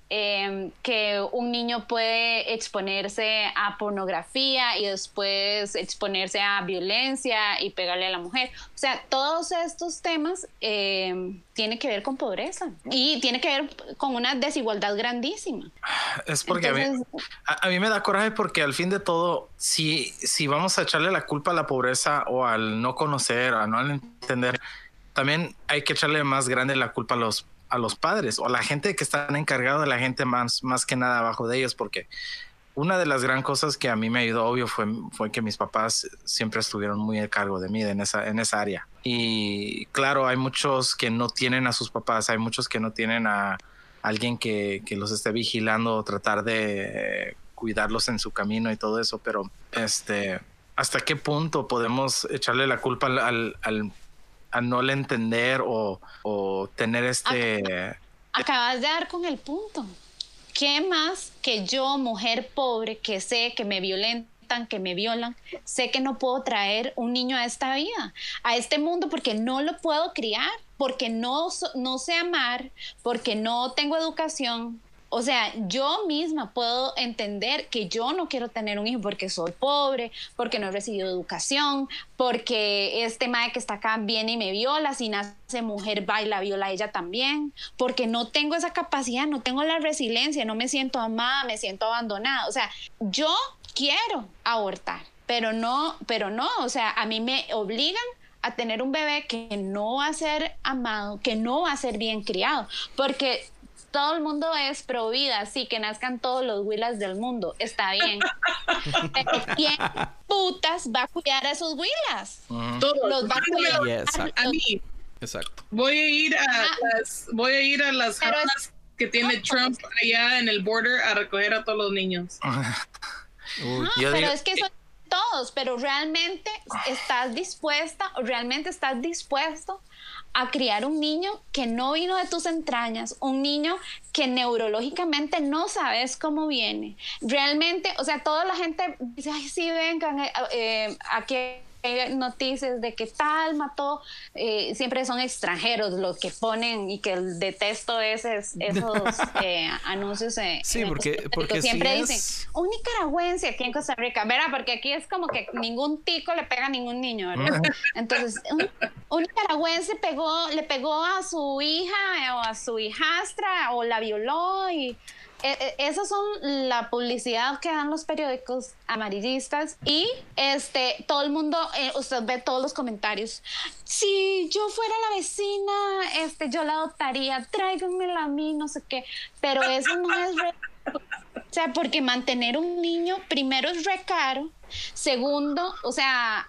eh, que un niño puede exponerse a pornografía y después exponerse a violencia y pegarle a la mujer. O sea, todos estos temas eh, tienen que ver con pobreza y tiene que ver con una desigualdad grandísima. Es porque a, mí, Entonces- a, a mí me da coraje porque al fin de todo, si, si vamos a echarle la culpa a la pobreza o al no conocer, a no entender, también hay que echarle más grande la culpa a los, a los padres o a la gente que están encargados de la gente más, más que nada abajo de ellos, porque una de las gran cosas que a mí me ayudó, obvio, fue, fue que mis papás siempre estuvieron muy a cargo de mí en esa, en esa área. Y claro, hay muchos que no tienen a sus papás, hay muchos que no tienen a alguien que, que los esté vigilando o tratar de cuidarlos en su camino y todo eso, pero este, ¿hasta qué punto podemos echarle la culpa al- a no le entender o, o tener este... Acabas de dar con el punto. ¿Qué más que yo, mujer pobre, que sé que me violentan, que me violan, sé que no puedo traer un niño a esta vida, a este mundo, porque no lo puedo criar, porque no, no sé amar, porque no tengo educación? O sea, yo misma puedo entender que yo no quiero tener un hijo porque soy pobre, porque no he recibido educación, porque este madre que está acá viene y me viola, si nace mujer baila, viola ella también, porque no tengo esa capacidad, no tengo la resiliencia, no me siento amada, me siento abandonada. O sea, yo quiero abortar, pero no, pero no, o sea, a mí me obligan a tener un bebé que no va a ser amado, que no va a ser bien criado, porque todo el mundo es pro vida, sí, que nazcan todos los huilas del mundo, está bien. Pero ¿quién putas va a cuidar a esos huilas? Ujú. Todo. Los va a cuidar. Yeah, exacto. A mí, Exacto. voy a ir a Ah. las, voy a ir a las Pero es- jaulas que tiene Trump allá en el border a recoger a todos los niños. Uy, Yo pero digo- es que son todos, pero realmente estás dispuesta o realmente estás dispuesto a criar un niño que no vino de tus entrañas, un niño que neurológicamente no sabes cómo viene. Realmente, o sea, toda la gente dice, ay, sí, vengan, eh, eh, aquí noticias de que tal mató, eh, siempre son extranjeros los que ponen y que detesto esos, esos eh, anuncios. eh, Sí, porque- porque siempre dicen, es- un nicaragüense aquí en Costa Rica, ¿verdad? Porque aquí es como que ningún tico le pega a ningún niño, ¿verdad? Entonces, un, un nicaragüense pegó, le pegó a su hija eh, o a su hijastra o la violó y eh, eh, esas son la publicidad que dan los periódicos amarillistas y este todo el mundo eh, usted ve todos los comentarios. Si yo fuera la vecina este yo la adoptaría tráiganmela a mí no sé qué. Pero eso no es real o sea, porque mantener un niño, primero es recaro, segundo, o sea,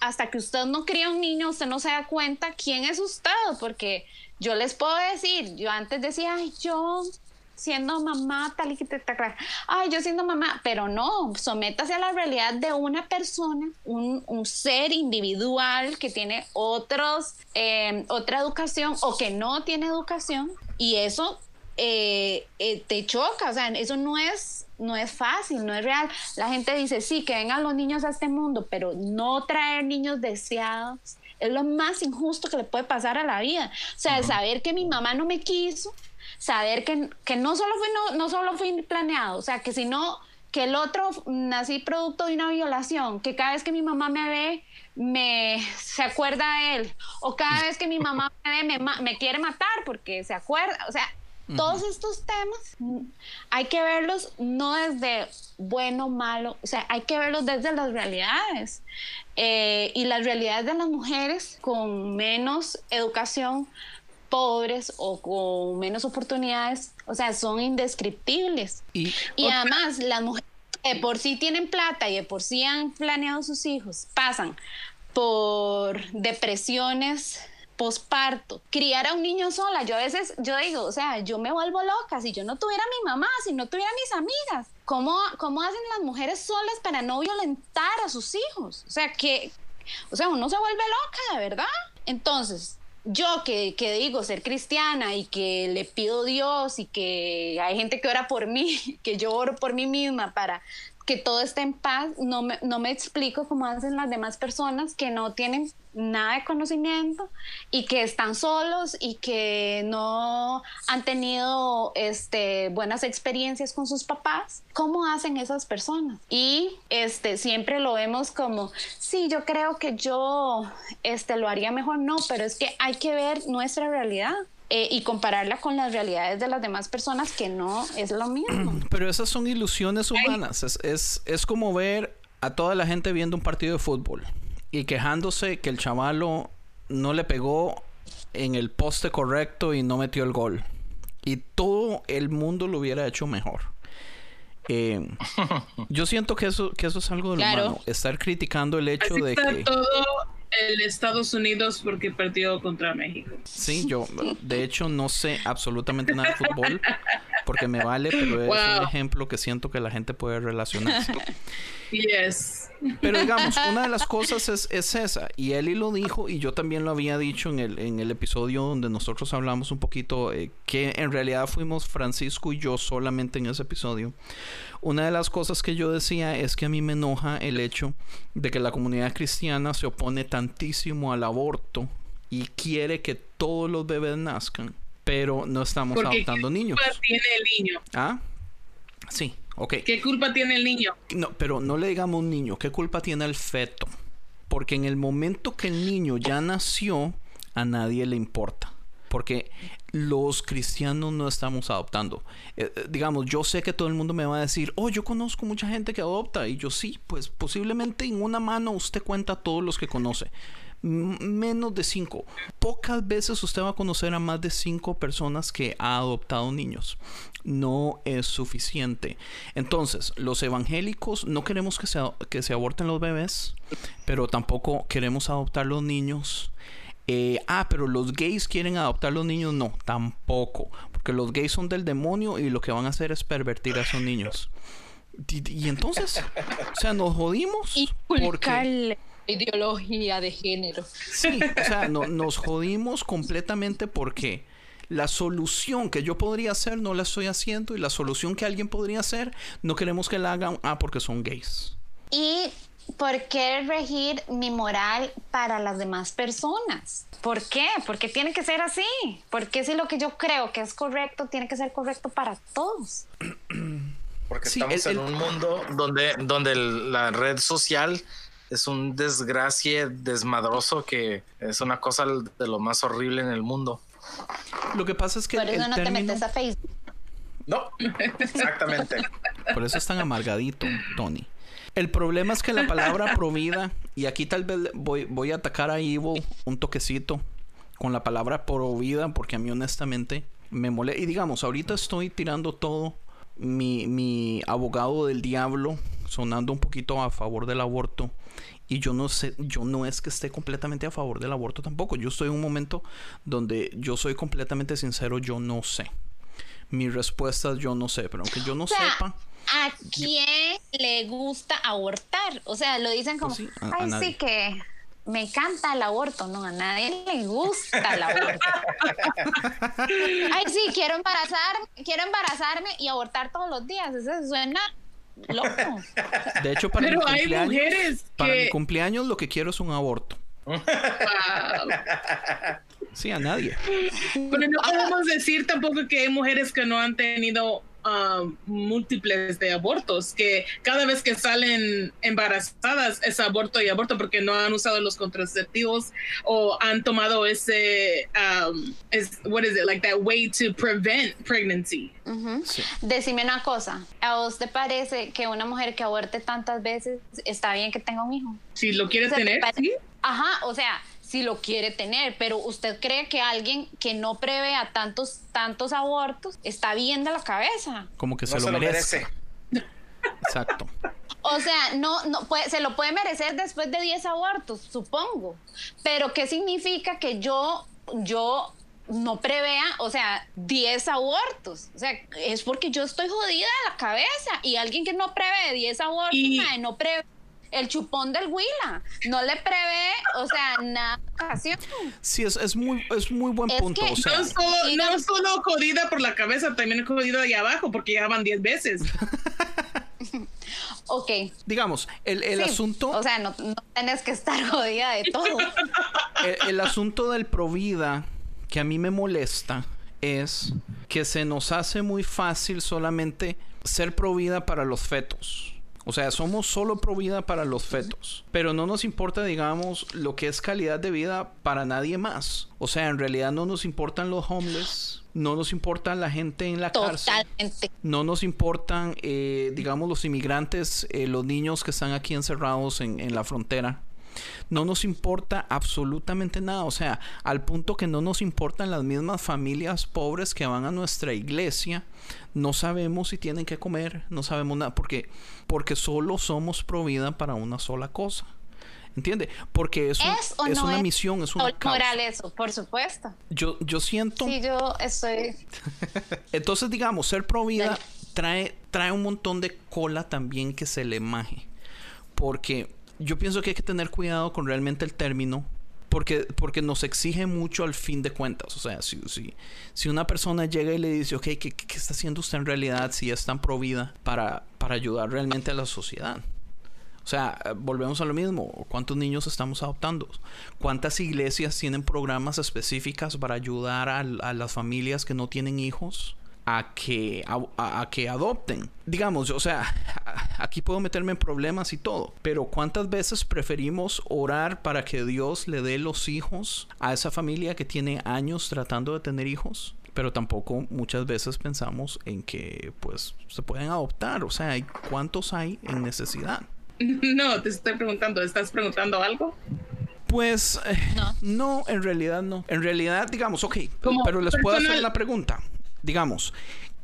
hasta que usted no cría un niño, usted no se da cuenta quién es usted, porque yo les puedo decir, yo antes decía, ay, yo siendo mamá, tal y que te ay, yo siendo mamá, pero no, sométase a la realidad de una persona, un, un ser individual que tiene otros, eh, otra educación o que no tiene educación, y eso eh, eh, te choca, o sea, eso no es, no es fácil, no es real. La gente dice, sí, que vengan los niños a este mundo, pero no traer niños deseados es lo más injusto que le puede pasar a la vida. O sea, saber que mi mamá no me quiso, saber que, que no, solo fue, no, no solo fue planeado, o sea, que si no, que el otro nací producto de una violación, que cada vez que mi mamá me ve, me se acuerda de él, o cada vez que mi mamá me ve, me, quiere matar porque se acuerda, o sea, todos estos temas hay que verlos no desde bueno, malo, o sea, hay que verlos desde las realidades. Eh, y las realidades de las mujeres con menos educación, pobres o con menos oportunidades, o sea, son indescriptibles. Y Y además, las mujeres que por sí tienen plata y de por sí han planeado sus hijos, pasan por depresiones posparto, criar a un niño sola. Yo a veces, yo digo, o sea, yo me vuelvo loca si yo no tuviera a mi mamá, si no tuviera a mis amigas. ¿Cómo, ¿Cómo hacen las mujeres solas para no violentar a sus hijos? O sea, que, o sea, uno se vuelve loca, de verdad. Entonces, yo que, que digo ser cristiana y que le pido Dios y que hay gente que ora por mí, que yo oro por mí misma para que todo esté en paz, no me, no me explico cómo hacen las demás personas que no tienen nada de conocimiento y que están solos y que no han tenido este, buenas experiencias con sus papás. ¿Cómo hacen esas personas? Y este, siempre lo vemos como, sí, yo creo que yo este, lo haría mejor. No, pero es que hay que ver nuestra realidad. Eh, y compararla con las realidades de las demás personas que no es lo mismo. Pero esas son ilusiones humanas. Es, es, es como ver a toda la gente viendo un partido de fútbol y quejándose que el chavalo no le pegó en el poste correcto y no metió el gol. Y todo el mundo lo hubiera hecho mejor. Eh, yo siento que eso, que eso es algo de lo Claro. humano. Estar criticando el hecho Así de está que... todo el Estados Unidos porque perdió contra México. Sí, yo de hecho no sé absolutamente nada de fútbol porque me vale, pero es un ejemplo que siento que la gente puede relacionarse. Yes. Pero digamos, una de las cosas es, es esa, y Eli lo dijo, y yo también lo había dicho en el, en el episodio donde nosotros hablamos un poquito, eh, que en realidad fuimos Francisco y yo solamente en ese episodio. Una de las cosas que yo decía es que a mí me enoja el hecho de que la comunidad cristiana se opone tantísimo al aborto y quiere que todos los bebés nazcan, pero no estamos Porque adoptando ¿qué niños. tiene el niño? ¿Ah? Sí, ok. ¿Qué culpa tiene el niño? No, pero no le digamos niño. ¿Qué culpa tiene el feto? Porque en el momento que el niño ya nació, a nadie le importa. Porque los cristianos no estamos adoptando. Eh, eh, digamos, yo sé que todo el mundo me va a decir, oh, yo conozco mucha gente que adopta. Y yo sí, pues posiblemente en una mano usted cuenta a todos los que conoce. M- menos de cinco. Pocas veces usted va a conocer a más de cinco personas que ha adoptado niños. No es suficiente. Entonces, los evangélicos no queremos que se, que se aborten los bebés, pero tampoco queremos adoptar los niños. Eh, ah, pero los gays quieren adoptar los niños. No, tampoco. Porque los gays son del demonio y lo que van a hacer es pervertir a esos niños. Y, y entonces, o sea, nos jodimos. porque- ideología de género. Sí, o sea, no- nos jodimos completamente porque la solución que yo podría hacer no la estoy haciendo y la solución que alguien podría hacer no queremos que la hagan, ah, porque son gays. ¿Y por qué regir mi moral para las demás personas? ¿Por qué? Porque tiene que ser así. Porque si lo que yo creo que es correcto tiene que ser correcto para todos. Porque Sí, estamos el- en el- un mundo donde, donde el- la red social es un desgracie desmadroso que es una cosa de lo más horrible en el mundo. Lo que pasa es que Por eso el no te término- metes a Facebook. No, exactamente. Por eso es tan amargadito, Tony. El problema es que la palabra provida, y aquí tal vez voy, voy a atacar a Ivo un toquecito con la palabra provida, porque a mí honestamente me molesta. Y digamos, ahorita estoy tirando todo mi, mi abogado del diablo, sonando un poquito a favor del aborto. Y yo no sé, yo no es que esté completamente a favor del aborto tampoco. Yo estoy en un momento donde yo soy completamente sincero, yo no sé. Mi respuesta es yo no sé, pero aunque yo no O sea, sepa. ¿a quién le gusta abortar? O sea, lo dicen como, Pues sí, a- a ay, nadie. sí que me encanta el aborto. No, a nadie le gusta el aborto. ay, sí, quiero embarazarme, quiero embarazarme y abortar todos los días. Eso suena loco. De hecho, para mi hay cumpleaños, mujeres para mi que... cumpleaños lo que quiero es un aborto. Wow. Sí, a nadie. Pero no podemos decir tampoco que hay mujeres que no han tenido um, múltiples de abortos, que cada vez que salen embarazadas es aborto y aborto porque no han usado los contraceptivos o han tomado ese, um, es, what is it, like that way to prevent pregnancy. Sí. Decime una cosa, ¿a vos te parece que una mujer que aborte tantas veces está bien que tenga un hijo? Si lo quiere O sea, ¿te tener, ¿sí? Ajá, o sea, si lo quiere tener, pero usted cree que alguien que no prevea tantos, tantos abortos está bien de la cabeza. Como que No se, lo, se lo merece. Exacto. O sea, no, no puede, se lo puede merecer después de 10 abortos, supongo. Pero ¿qué significa que yo, yo no prevea, o sea, 10 abortos? O sea, es porque yo estoy jodida de la cabeza y alguien que no prevé 10 abortos, Y- no prevé el chupón del Huila. No le prevé, o sea, nada. Sí, es, es muy, es muy buen Es punto. que o sea, No solo, no solo jodida por la cabeza, también jodida ahí abajo porque ya van 10 veces. Ok. digamos, el, el sí. asunto. O sea, no, no tenés que estar jodida de todo. el, el asunto del provida que a mí me molesta es que se nos hace muy fácil solamente ser provida para los fetos. O sea, somos solo provida para los fetos. Pero no nos importa, digamos, lo que es calidad de vida para nadie más. O sea, en realidad no nos importan los homeless. No nos importa la gente en la cárcel. No nos importan, eh, digamos, los inmigrantes, eh, los niños que están aquí encerrados en, en la frontera. No nos importa absolutamente nada. O sea, al punto que no nos importan las mismas familias pobres que van a nuestra iglesia. No sabemos si tienen que comer, no sabemos nada, porque, porque solo somos provida para una sola cosa. ¿Entiende? Porque es, un- ¿Es o es no una es misión, es una moral eso, por supuesto. Yo, yo siento... Sí, yo estoy... Entonces, digamos, ser pro vida Dale. trae, trae un montón de cola también que se le maje. Porque yo pienso que hay que tener cuidado con realmente el término. Porque, porque nos exige mucho al fin de cuentas. O sea, si, si, una persona llega y le dice, ok, ¿qué, qué- está haciendo usted en realidad si es tan pro vida para, para ayudar realmente a la sociedad? O sea, volvemos a lo mismo. ¿Cuántos niños estamos adoptando? ¿Cuántas iglesias tienen programas específicas para ayudar a las familias que no tienen hijos a que, a, que adopten? Digamos, o sea, aquí puedo meterme en problemas y todo, pero ¿cuántas veces preferimos orar para que Dios le dé los hijos a esa familia que tiene años tratando de tener hijos? Pero tampoco muchas veces pensamos en que pues se pueden adoptar. O sea, ¿hay- ¿cuántos hay en necesidad? No, te estoy preguntando, ¿estás preguntando algo? Pues eh, No. no, en realidad no. En realidad, digamos, ok, Como pero les puedo hacer la pregunta. Digamos,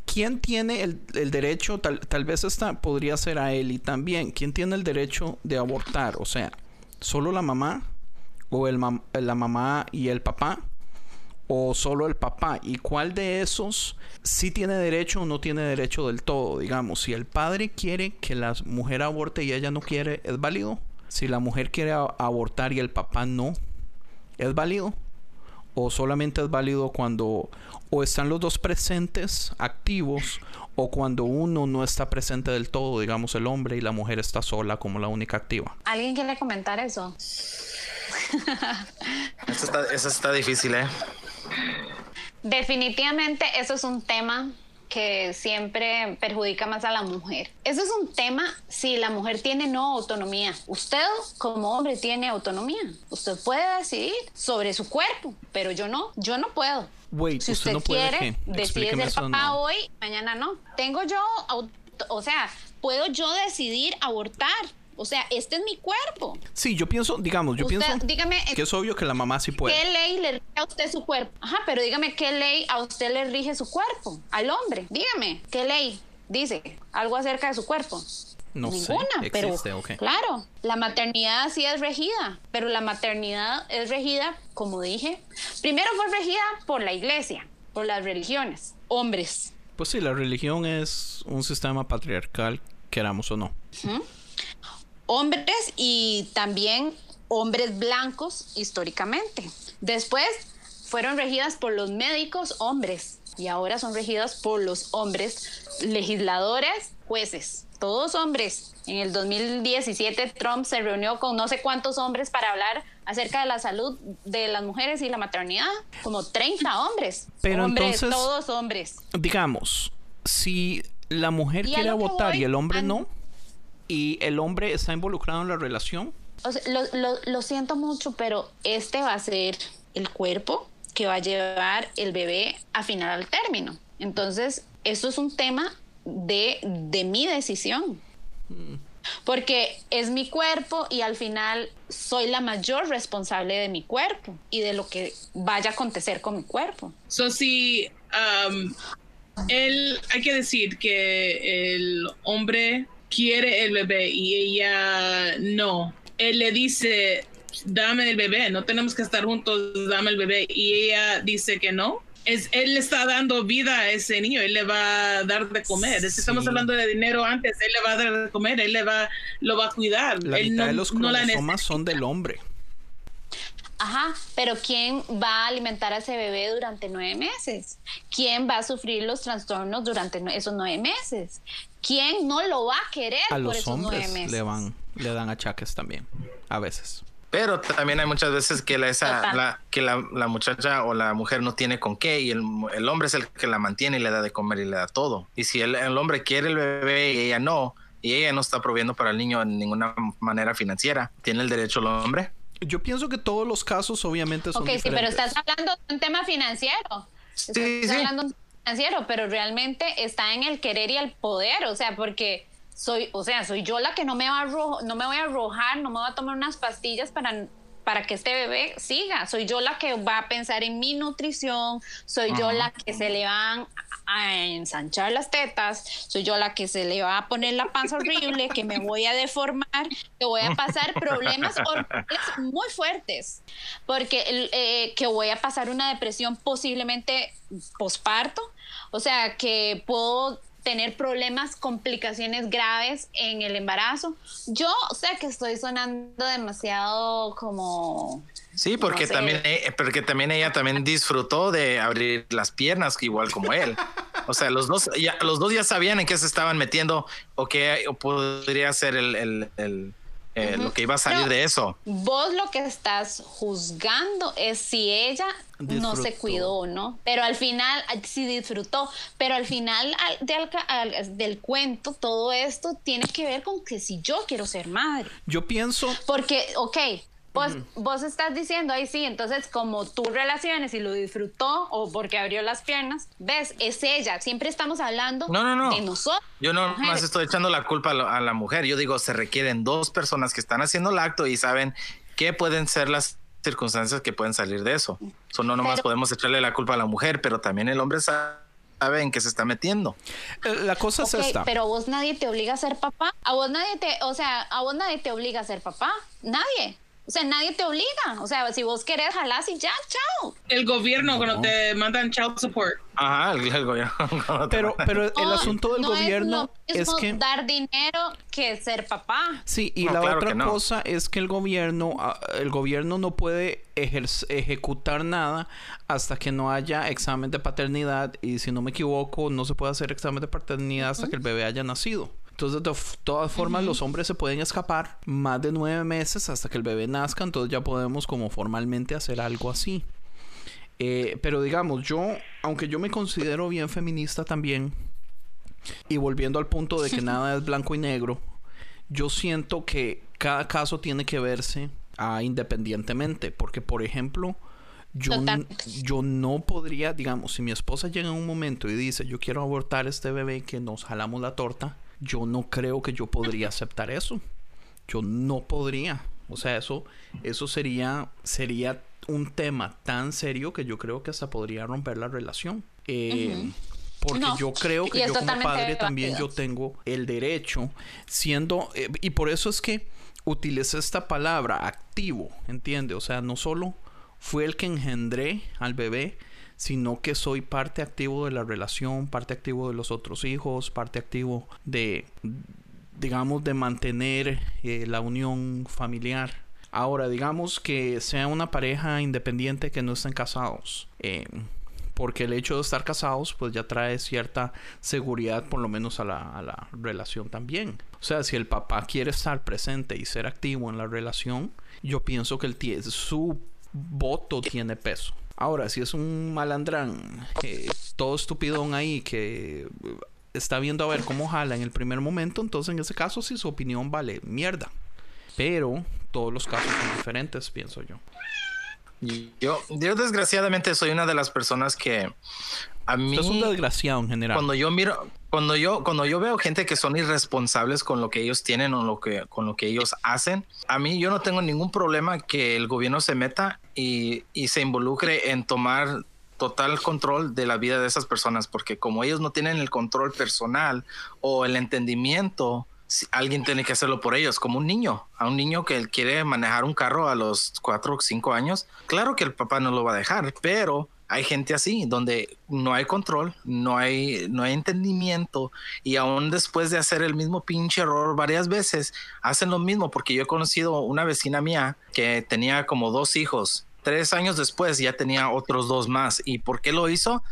¿quién tiene el, el derecho, tal, tal vez esta podría ser a Eli también, ¿quién tiene el derecho de abortar? O sea, ¿solo la mamá? ¿O el mam- la mamá y el papá? ¿O solo el papá? ¿Y cuál de esos sí tiene derecho o no tiene derecho del todo? Digamos, si el padre quiere que la mujer aborte y ella no quiere, ¿es válido? Si la mujer quiere abortar y el papá no, ¿es válido? ¿O solamente es válido cuando o están los dos presentes, activos, o cuando uno no está presente del todo, digamos el hombre y la mujer está sola como la única activa? ¿Alguien quiere comentar eso? Eso está, eso está difícil, ¿eh? Definitivamente eso es un tema que siempre perjudica más a la mujer. Eso es un tema si la mujer tiene no autonomía. Usted como hombre tiene autonomía. Usted puede decidir sobre su cuerpo, pero yo no. Yo no puedo. Wait, si ¿usted usted, no puede quiere, decide ser papá hoy, mañana no. Tengo yo, o sea, puedo yo decidir abortar. O sea, este es mi cuerpo. Sí, yo pienso, digamos, yo Usted- pienso dígame, que es obvio que la mamá sí puede. ¿Qué ley le rige a usted su cuerpo? Ajá, pero dígame qué ley a usted le rige su cuerpo, al hombre. Dígame, ¿qué ley dice algo acerca de su cuerpo? No sé, Ninguna, pero existe, ok. claro, la maternidad sí es regida, pero la maternidad es regida, como dije, primero fue regida por la iglesia, por las religiones, hombres. Pues sí, la religión es un sistema patriarcal, queramos o no. Hombres y también hombres blancos históricamente. Después fueron regidas por los médicos hombres y ahora son regidas por los hombres legisladores, jueces, todos hombres. En el 2017 Trump se reunió con no sé cuántos hombres para hablar acerca de la salud de las mujeres y la maternidad, como 30 hombres. Pero hombres, entonces- todos hombres. Digamos, si la mujer quiere voy, y el hombre no, y el hombre está involucrado en la relación, O sea, lo, lo- lo siento mucho, pero este va a ser el cuerpo que va a llevar el bebé a final al término. Entonces, esto es un tema de, de mi decisión. Porque es mi cuerpo y al final soy la mayor responsable de mi cuerpo y de lo que vaya a acontecer con mi cuerpo. So, si um, él, hay que decir que el hombre quiere el bebé y ella no, él le dice, dame el bebé, no tenemos que estar juntos, dame el bebé, y ella dice que no, es, él le está dando vida a ese niño, él le va a dar de comer. Es que Estamos Sí. hablando de dinero antes, él le va a dar de comer, él le va, lo va a cuidar. La él mitad no, de los no cromosomas necesita. son del hombre. Ajá, pero ¿quién va a alimentar a ese bebé durante nueve meses? ¿Quién va a sufrir los trastornos durante esos nueve meses? ¿Quién no lo va a querer A por los esos nueve hombres meses? le van, le dan achaques también, a veces. Pero también hay muchas veces que la, esa, la, que la, la muchacha o la mujer no tiene con qué y el, el hombre es el que la mantiene y le da de comer y le da todo. Y si el, el hombre quiere el bebé y ella no, y ella no está proviendo para el niño en ninguna manera financiera, ¿tiene el derecho el hombre? Yo pienso que todos los casos obviamente son Ok, sí, pero estás hablando de un tema financiero. Sí, Estás sí. hablando de un tema financiero, pero realmente está en el querer y el poder, o sea, porque soy, o sea, soy yo la que no me va a arro- no me voy a arrojar, no me voy a tomar unas pastillas para para que este bebé siga. Soy yo la que va a pensar en mi nutrición, soy yo la que se le van a ensanchar las tetas, soy yo la que se le va a poner la panza horrible, que me voy a deformar, que voy a pasar problemas hormonales muy fuertes, porque eh, que voy a pasar una depresión posiblemente posparto, o sea, que puedo tener problemas, complicaciones graves en el embarazo. Yo sé que estoy sonando demasiado como... Sí, porque No sé. también, eh, porque también ella también disfrutó de abrir las piernas igual como él. O sea, los dos ya, los dos ya sabían en qué se estaban metiendo o qué podría ser el, el- el, eh, lo que iba a salir Pero- de eso. Vos lo que estás juzgando es si ella no se cuidó o no, pero al final sí disfrutó, pero al final al- ca- al- del cuento todo esto tiene que ver con que si yo quiero ser madre, Yo pienso, porque, ok, vos, vos estás diciendo ahí sí, entonces como tú relaciones y lo disfrutó o porque abrió las piernas, ves, es ella, siempre estamos hablando No, no, no. de nosotros. Yo no mujeres. más estoy echando la culpa a la, a la mujer. Yo digo, se requieren dos personas que están haciendo el acto y saben qué pueden ser las circunstancias que pueden salir de eso. So, no nomás Pero- podemos echarle la culpa a la mujer, pero también el hombre sa- sabe en qué se está metiendo. eh, la cosa Ok, es esta. pero vos nadie te obliga a ser papá. A vos nadie te, o sea, a vos nadie te obliga a ser papá. Nadie. O sea, nadie te obliga. O sea, si vos querés, jalás y ya, chao. El gobierno cuando te mandan child support. Ajá, el, el gobierno. Pero, manda- pero el asunto del no gobierno es, lo es, que... dar dinero que ser papá. Sí, y No, la claro otra cosa es que el gobierno, ah, el gobierno no puede ejecutar nada hasta que no haya examen de paternidad y si no me equivoco no se puede hacer examen de paternidad hasta que el bebé haya nacido. Entonces, de todas formas, los hombres se pueden escapar más de nueve meses hasta que el bebé nazca, entonces ya podemos como formalmente hacer algo así. Eh, pero digamos, yo, aunque yo me considero bien feminista también, y volviendo al punto de que nada es blanco y negro, yo siento que cada caso tiene que verse ah, independientemente, porque por ejemplo, yo, yo no podría, digamos, si mi esposa llega en un momento y dice, yo quiero abortar este bebé que nos jalamos la torta, yo no creo que yo podría aceptar eso. Yo no podría. O sea, eso, eso sería, sería un tema tan serio que yo creo que hasta podría romper la relación. Eh, Porque No, yo creo que yo como padre también yo tengo el derecho, siendo, eh, y por eso es que utilicé esta palabra activo, ¿entiende? O sea, no solo fue el que engendré al bebé, sino que soy parte activo de la relación, parte activo de los otros hijos, parte activo de, digamos, de mantener eh, la unión familiar. Ahora, digamos que sea una pareja independiente que no estén casados. eh, porque el hecho de estar casados pues ya trae cierta seguridad por lo menos a la, a la relación también. O sea, si el papá quiere estar presente y ser activo en la relación, yo pienso que el su voto tiene peso. Ahora, si es un malandrán, eh, todo estupidón ahí que está viendo a ver cómo jala en el primer momento, entonces en ese caso sí su opinión vale mierda. Pero todos los casos son diferentes, pienso yo. Yo, yo desgraciadamente soy una de las personas que a mí es un desgraciado en general. cuando yo miro cuando yo cuando yo veo gente que son irresponsables con lo que ellos tienen o lo que con lo que ellos hacen a mí yo no tengo ningún problema que el gobierno se meta y, y se involucre en tomar total control de la vida de esas personas porque como ellos no tienen el control personal o el entendimiento alguien tiene que hacerlo por ellos como un niño a un niño que quiere manejar un carro a los cuatro o cinco años claro que el papá no lo va a dejar pero hay gente así, donde no hay control, no hay, no hay entendimiento y aún después de hacer el mismo pinche error varias veces, hacen lo mismo porque yo he conocido una vecina mía que tenía como dos hijos. Tres años después ya tenía otros dos más. ¿Y por qué lo hizo?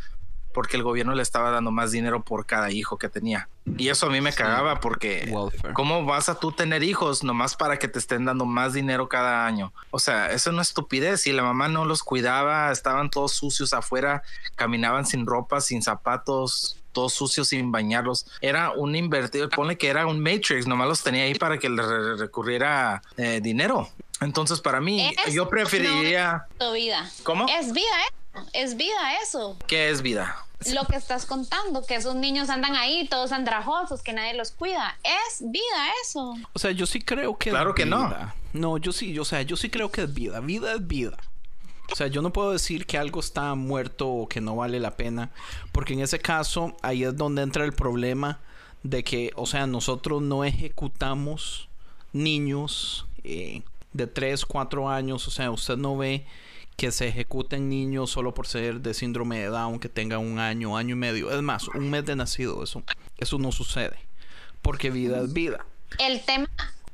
porque el gobierno le estaba dando más dinero por cada hijo que tenía. Y eso a mí me cagaba porque Welfare. ¿cómo vas a tú tener hijos nomás para que te estén dando más dinero cada año? O sea, eso es una estupidez. Y la mamá no los cuidaba, estaban todos sucios afuera, caminaban sin ropa, sin zapatos, todos sucios sin bañarlos. Era un invertido, pone que era un Matrix, nomás los tenía ahí para que le re- recurriera eh, dinero. Entonces, para mí, Es- yo preferiría... Tu vida. ¿Cómo? Es vida eso. Es vida eso. ¿Qué es vida? Lo que estás contando, que esos niños andan ahí todos andrajosos, que nadie los cuida. Es vida eso. O sea, yo sí creo que Claro es que no. vida. No, yo sí, o sea, yo sí creo que es vida. Vida es vida. O sea, yo no puedo decir que algo está muerto o que no vale la pena, porque en ese caso ahí es donde entra el problema de que, o sea, nosotros no ejecutamos niños eh, de 3, 4 años, o sea, usted no ve que se ejecuten niños solo por ser de síndrome de Down que tengan un año, año y medio. Es más, un mes de nacido, eso, eso no sucede, porque vida es vida. El tema,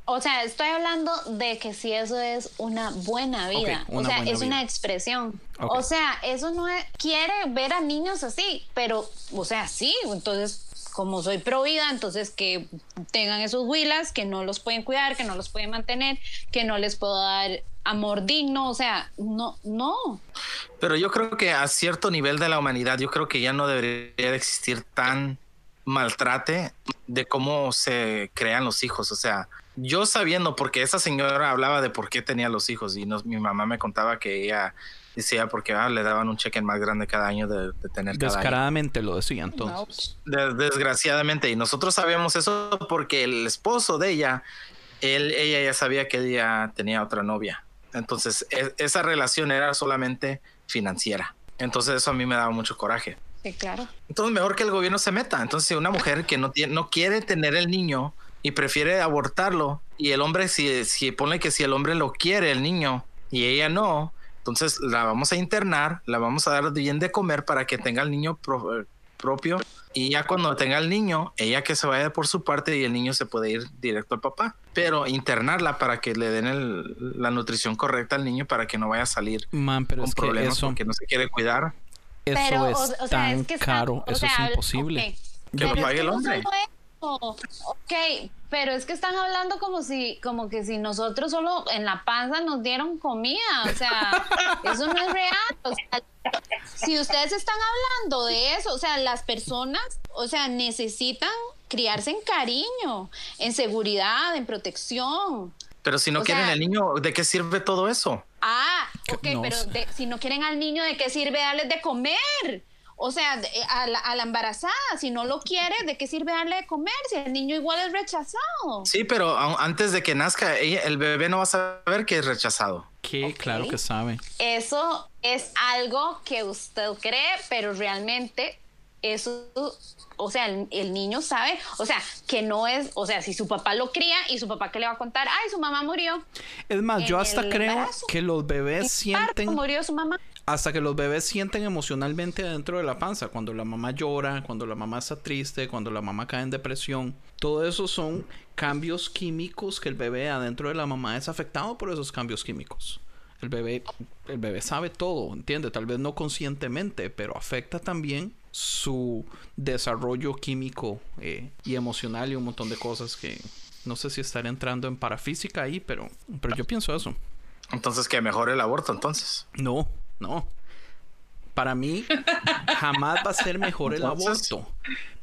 o sea, estoy hablando de que si eso es una buena vida, una o sea, es una expresión. O sea, eso no es, quiere ver a niños así, pero, o sea, sí, entonces, como soy pro vida, entonces que tengan esos huilas, que no los pueden cuidar, que no los pueden mantener, que no les puedo dar amor digno, o sea, no, no. Pero yo creo que a cierto nivel de la humanidad, yo creo que ya no debería de existir tan maltrate de cómo se crean los hijos. O sea, yo sabiendo, porque esa señora hablaba de por qué tenía los hijos y nos- mi mamá me contaba que ella decía porque ah, le daban un cheque más grande cada año de, de tener cada año. Descaradamente lo decía entonces. De- desgraciadamente. Y nosotros sabíamos eso porque el esposo de ella, él, ella ya sabía que ella tenía otra novia. Entonces, e- esa relación era solamente financiera. Entonces, eso a mí me daba mucho coraje. Sí, claro. Entonces, mejor que el gobierno se meta. Entonces, si una mujer que no, tiene, no quiere tener el niño y prefiere abortarlo, y el hombre, si, si pone que si el hombre lo quiere, el niño, y ella no, entonces la vamos a internar, la vamos a dar bien de comer para que tenga el niño pro- eh, propio. Y ya cuando tenga el niño, ella que se vaya por su parte y el niño se puede ir directo al papá. Pero internarla para que le den el- la nutrición correcta al niño para que no vaya a salir Man, pero con es que problemas eso, porque no se quiere cuidar. eso Pero, es o, o sea, tan es que está- caro, o eso sea, es imposible. ok, Que pero lo pague el hombre. Ok, pero es que están hablando como si, como que si nosotros solo en la panza nos dieron comida, o sea, eso no es real. O sea, si ustedes están hablando de eso, o sea, las personas, o sea, necesitan criarse en cariño, en seguridad, en protección. Pero si no O quieren sea- el niño, ¿de qué sirve todo eso? Ah, ok, No pero de- si no quieren al niño, ¿de qué sirve darles de comer? O sea, de- a la, a la embarazada, si no lo quiere, ¿de qué sirve darle de comer? Si el niño igual es rechazado. Sí, pero antes de que nazca, ella- el bebé no va a saber que es rechazado. Que claro que sabe. Eso es algo que usted cree, pero realmente eso, o sea, el, el niño sabe, o sea, que no es, o sea, si su papá lo cría y su papá que le va a contar, ay, su mamá murió. Es más, yo hasta creo embarazo. que los bebés Parto, sienten murió su mamá. Hasta que los bebés sienten emocionalmente dentro de la panza, cuando la mamá llora, cuando la mamá está triste, cuando la mamá cae en depresión, todo eso son cambios químicos que el bebé adentro de la mamá es afectado por esos cambios químicos. El bebé, el bebé sabe todo, entiende, tal vez no conscientemente, pero afecta también su desarrollo químico eh, y emocional y un montón de cosas que no sé si estaré entrando en parafísica ahí, pero, pero yo pienso eso. Entonces, que mejore el aborto, entonces. No, no. Para mí jamás va a ser mejor el aborto.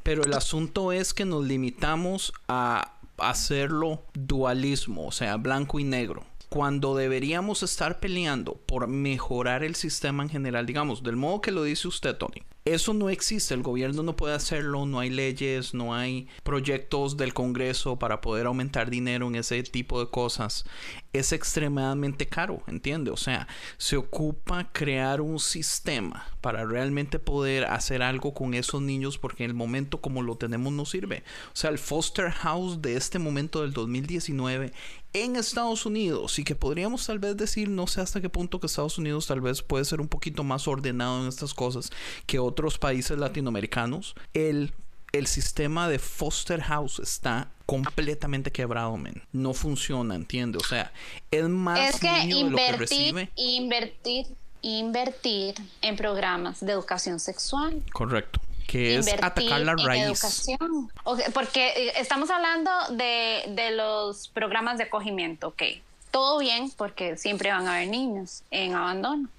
Pero el asunto es que nos limitamos a hacerlo dualismo, o sea, blanco y negro. Cuando deberíamos estar peleando por mejorar el sistema en general, digamos, del modo que lo dice usted, Tony. Eso no existe, el gobierno no puede hacerlo, no hay leyes, no hay proyectos del Congreso para poder aumentar dinero en ese tipo de cosas. Es extremadamente caro, ¿entiende? O sea, se ocupa crear un sistema para realmente poder hacer algo con esos niños porque en el momento como lo tenemos no sirve. O sea, el foster house de este momento del 2019 en Estados Unidos y que podríamos tal vez decir, no sé hasta qué punto que Estados Unidos tal vez puede ser un poquito más ordenado en estas cosas que otros países latinoamericanos, el, el sistema de foster house está completamente quebrado, men. No funciona, ¿entiendes? O sea, es más Es que niño de lo que invertir, recibe. invertir, invertir en programas de educación sexual. Correcto. Que es invertir atacar la en raíz. educación. Ok, porque eh, estamos hablando de, de los programas de acogimiento, ok. Todo bien, porque siempre van a haber niños en abandono.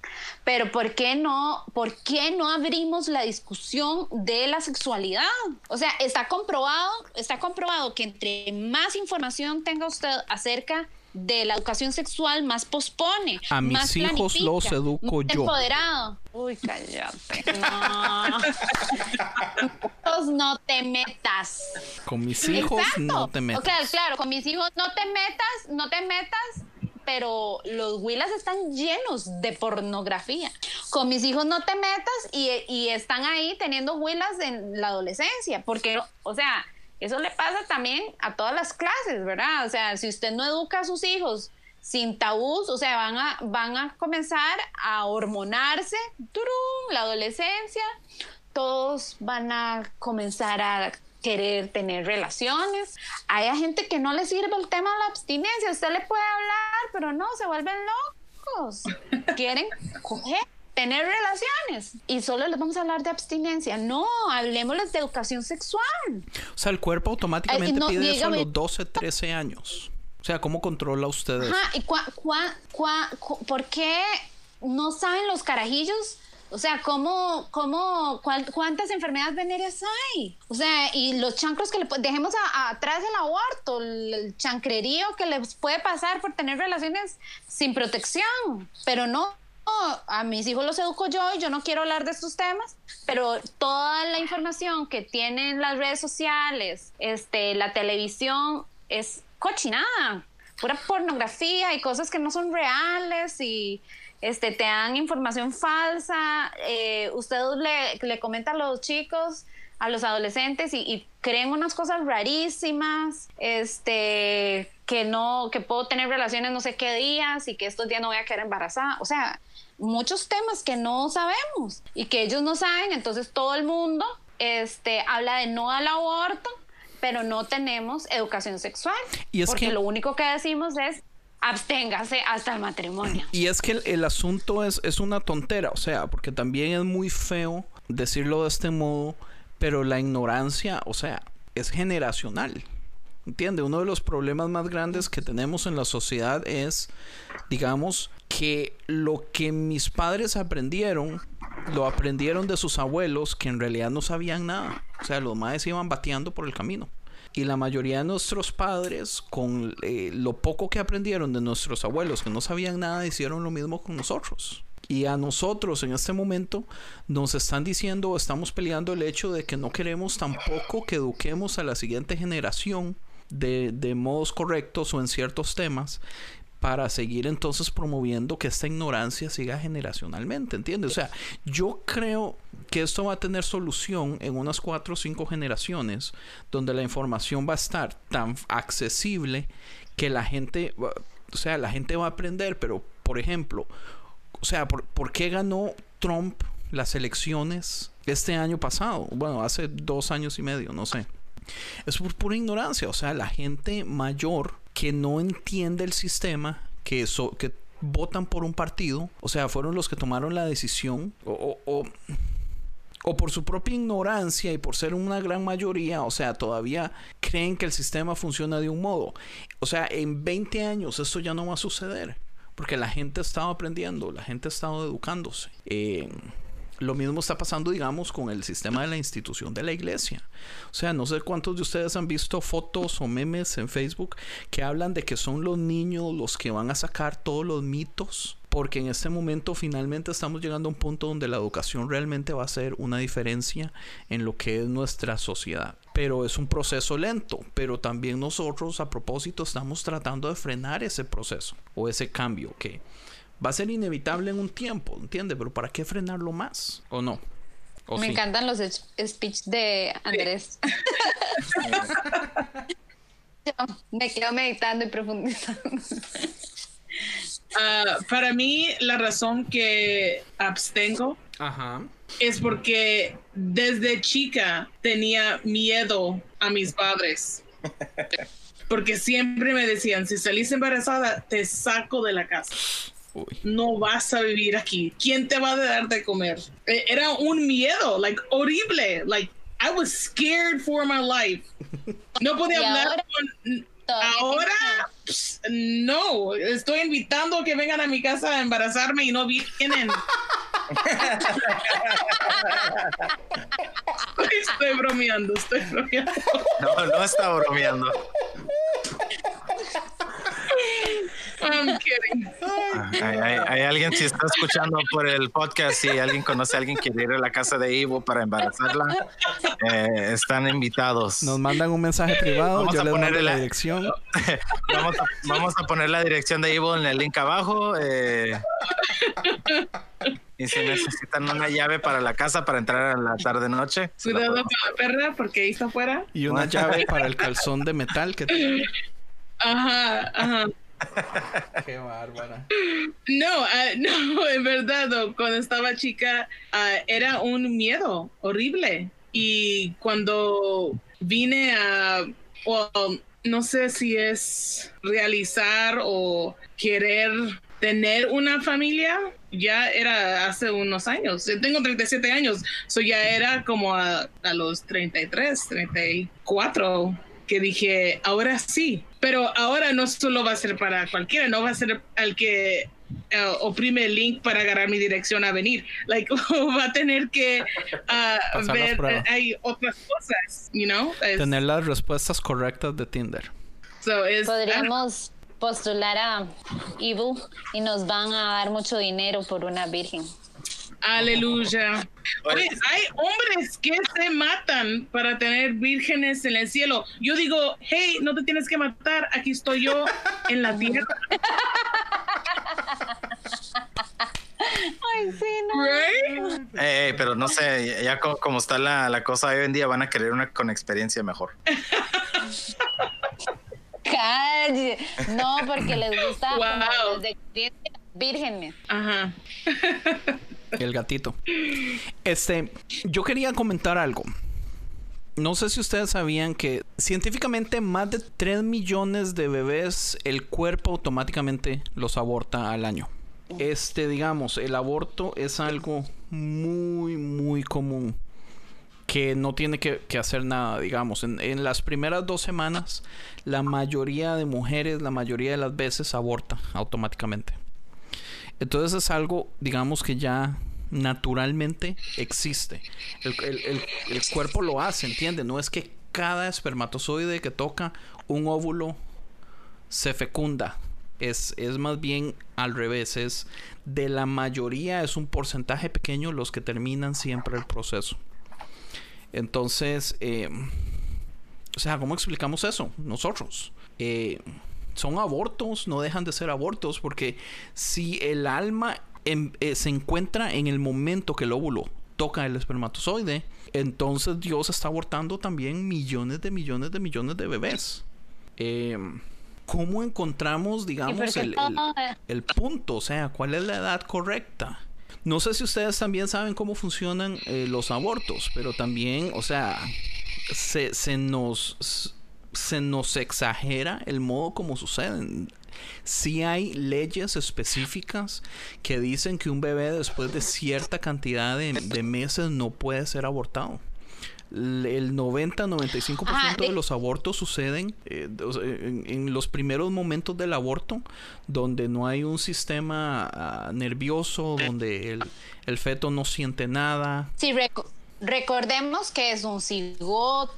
Pero ¿por qué no, por qué no abrimos la discusión de la sexualidad? O sea, está comprobado, está comprobado que entre más información tenga usted acerca de la educación sexual, más pospone. A mis más hijos planifica, los educo más yo. Empoderado. Uy, cállate. No. Hijos, no te metas. Con mis hijos Exacto. no te metas. O sea, claro, con mis hijos no te metas, no te metas, pero los Willas están llenos de pornografía. Con mis hijos no te metas y, y están ahí teniendo Willas en la adolescencia, porque, o sea, eso le pasa también a todas las clases, ¿verdad? O sea, si usted no educa a sus hijos sin tabús, o sea, van a, van a comenzar a hormonarse, ¡turum! la adolescencia, todos van a comenzar a querer tener relaciones. Hay gente que no le sirve el tema de la abstinencia, usted le puede hablar, pero no, se vuelven locos. Quieren coger, tener relaciones y solo les vamos a hablar de abstinencia. No, hablemosles de educación sexual. O sea, el cuerpo automáticamente Ay, no, pide eso a dígame. los 12, 13 años. O sea, ¿cómo controla usted eso? Ajá, ¿y cua, cua- cua- cu- por qué no saben los carajillos? O sea, ¿cómo, cómo, cuál- ¿cuántas enfermedades venéreas hay? O sea, y los chancros que le dejemos a- a- atrás el aborto, el, el chancrerío que les puede pasar por tener relaciones sin protección, pero no. A mis hijos los educo yo y yo no quiero hablar de estos temas, pero toda la información que tienen las redes sociales, este, la televisión, es cochinada, pura pornografía y cosas que no son reales y este, te dan información falsa. eh, usted le, le comenta a los chicos, a los adolescentes y, y creen unas cosas rarísimas, este, que no, que puedo tener relaciones no sé qué días y que estos días no voy a quedar embarazada. O sea, muchos temas que no sabemos y que ellos no saben, entonces todo el mundo este, habla de no al aborto, pero no tenemos educación sexual. Y es porque que- lo único que decimos es absténgase hasta el matrimonio. Y es que el, el asunto es, es una tontera, o sea, porque también es muy feo decirlo de este modo, pero la ignorancia, o sea, es generacional. ¿Entiende? Uno de los problemas más grandes que tenemos en la sociedad es, digamos, que lo que mis padres aprendieron, lo aprendieron de sus abuelos que en realidad no sabían nada. O sea, los madres iban bateando por el camino. Y la mayoría de nuestros padres, con eh, lo poco que aprendieron de nuestros abuelos que no sabían nada, hicieron lo mismo con nosotros. Y a nosotros en este momento nos están diciendo, estamos peleando el hecho de que no queremos tampoco que eduquemos a la siguiente generación de, de modos correctos o en ciertos temas para seguir entonces promoviendo que esta ignorancia siga generacionalmente, ¿entiendes? O sea, yo creo que esto va a tener solución en unas cuatro o cinco generaciones donde la información va a estar tan accesible que la gente, o sea, la gente va a aprender, pero por ejemplo, o sea, ¿por, por qué ganó Trump las elecciones este año pasado? Bueno, hace dos años y medio, no sé. Es por pura ignorancia, o sea, la gente mayor que no entiende el sistema, que, so- que votan por un partido, o sea, fueron los que tomaron la decisión, o, o- o- o por su propia ignorancia y por ser una gran mayoría, o sea, todavía creen que el sistema funciona de un modo. O sea, en 20 años esto ya no va a suceder, porque la gente ha estado aprendiendo, la gente ha estado educándose. Eh, lo mismo está pasando, digamos, con el sistema de la institución de la iglesia. O sea, no sé cuántos de ustedes han visto fotos o memes en Facebook que hablan de que son los niños los que van a sacar todos los mitos porque en este momento finalmente estamos llegando a un punto donde la educación realmente va a ser una diferencia en lo que es nuestra sociedad. Pero es un proceso lento, pero también nosotros a propósito estamos tratando de frenar ese proceso o ese cambio que va a ser inevitable en un tiempo, ¿entiendes? Pero ¿para qué frenarlo más? ¿O no? ¿O Me sí? encantan los speech de Andrés. Yo me quedo meditando y profundizando. Ah, para mí, la razón que abstengo Ajá. es porque desde chica tenía miedo a mis padres. Porque siempre me decían, si salís embarazada, te saco de la casa. Uy. No vas a vivir aquí. ¿Quién te va a dar de comer? Eh, Era un miedo, like, horrible. Like, I was scared for my life. No podía hablar ahora- con... Ahora, pss, no. Estoy invitando a que vengan a mi casa a embarazarme y no vienen. estoy bromeando, estoy bromeando. No, no está bromeando. I'm kidding. Hay, hay- hay alguien, si está escuchando por el podcast, si alguien conoce a alguien que quiere ir a la casa de Ivo para embarazarla, eh, están invitados. Nos mandan un mensaje privado, Vamos yo a les mando ponerle la la- dirección. Vamos a, vamos a poner la dirección de Ivo en el link abajo. eh, y si necesitan una llave para la casa para entrar a la tarde-noche, la Cuidado con podemos- la perra porque ahí está afuera. Y una llave para el calzón de metal que tiene. Ajá, ajá. Qué bárbara. No, ah, no, en verdad, no, cuando estaba chica ah, era un miedo horrible. Y cuando vine a, no sé si es realizar o querer tener una familia, ya era hace unos años. Yo tengo 37 años, so ya era como a, a los 33, 34 que dije, ahora sí, pero ahora no solo va a ser para cualquiera, no va a ser al que eh, oprime el link para agarrar mi dirección a venir. Like, va a tener que ah, ver, eh, hay otras cosas, you know? Es- Tener las respuestas correctas de Tinder. so es- Podríamos postular a Evil y nos van a dar mucho dinero por una virgen. Aleluya. Oye, hay hombres que se matan para tener vírgenes en el cielo. Yo digo, hey, no te tienes que matar, aquí estoy yo en la tierra. Ay, sí, no. Right? Eh, pero no sé, ya co- como está la, la cosa hoy en día, van a querer una con experiencia mejor. No, porque les gusta Wow. como desde vírgenes. Ajá. El gatito. Este, yo quería comentar algo. No sé si ustedes sabían que científicamente más de 3 millones de bebés el cuerpo automáticamente los aborta al año. Este, digamos, el aborto es algo muy, muy común que no tiene que, hacer nada, digamos. En, las primeras dos semanas, la mayoría de mujeres, la mayoría de las veces aborta automáticamente. Entonces es algo, digamos que ya naturalmente existe. El, cuerpo lo hace, ¿entiende? No es que cada espermatozoide que toca un óvulo se fecunda. Es, es más bien al revés. Es de la mayoría, es un porcentaje pequeño los que terminan siempre el proceso. Entonces, eh, o sea, ¿cómo explicamos eso? Nosotros. Eh, son abortos, no dejan de ser abortos, porque si el alma en- eh, se encuentra en el momento que el óvulo toca el espermatozoide, entonces Dios está abortando también millones de millones de millones de bebés. Eh, ¿Cómo encontramos, ¿Y por digamos, el punto? O sea, ¿cuál es la edad correcta? No sé si ustedes también saben cómo funcionan eh, los abortos, pero también, o sea, se, se nos se nos exagera el modo como suceden. Sí hay leyes específicas que dicen que un bebé después de cierta cantidad de, de meses no puede ser abortado. El 90-95% Ajá, de de- los abortos suceden eh, en, en los primeros momentos del aborto, donde no hay un sistema ah, nervioso, donde el, el feto no siente nada. Sí, reco- recordemos que es un cigoto,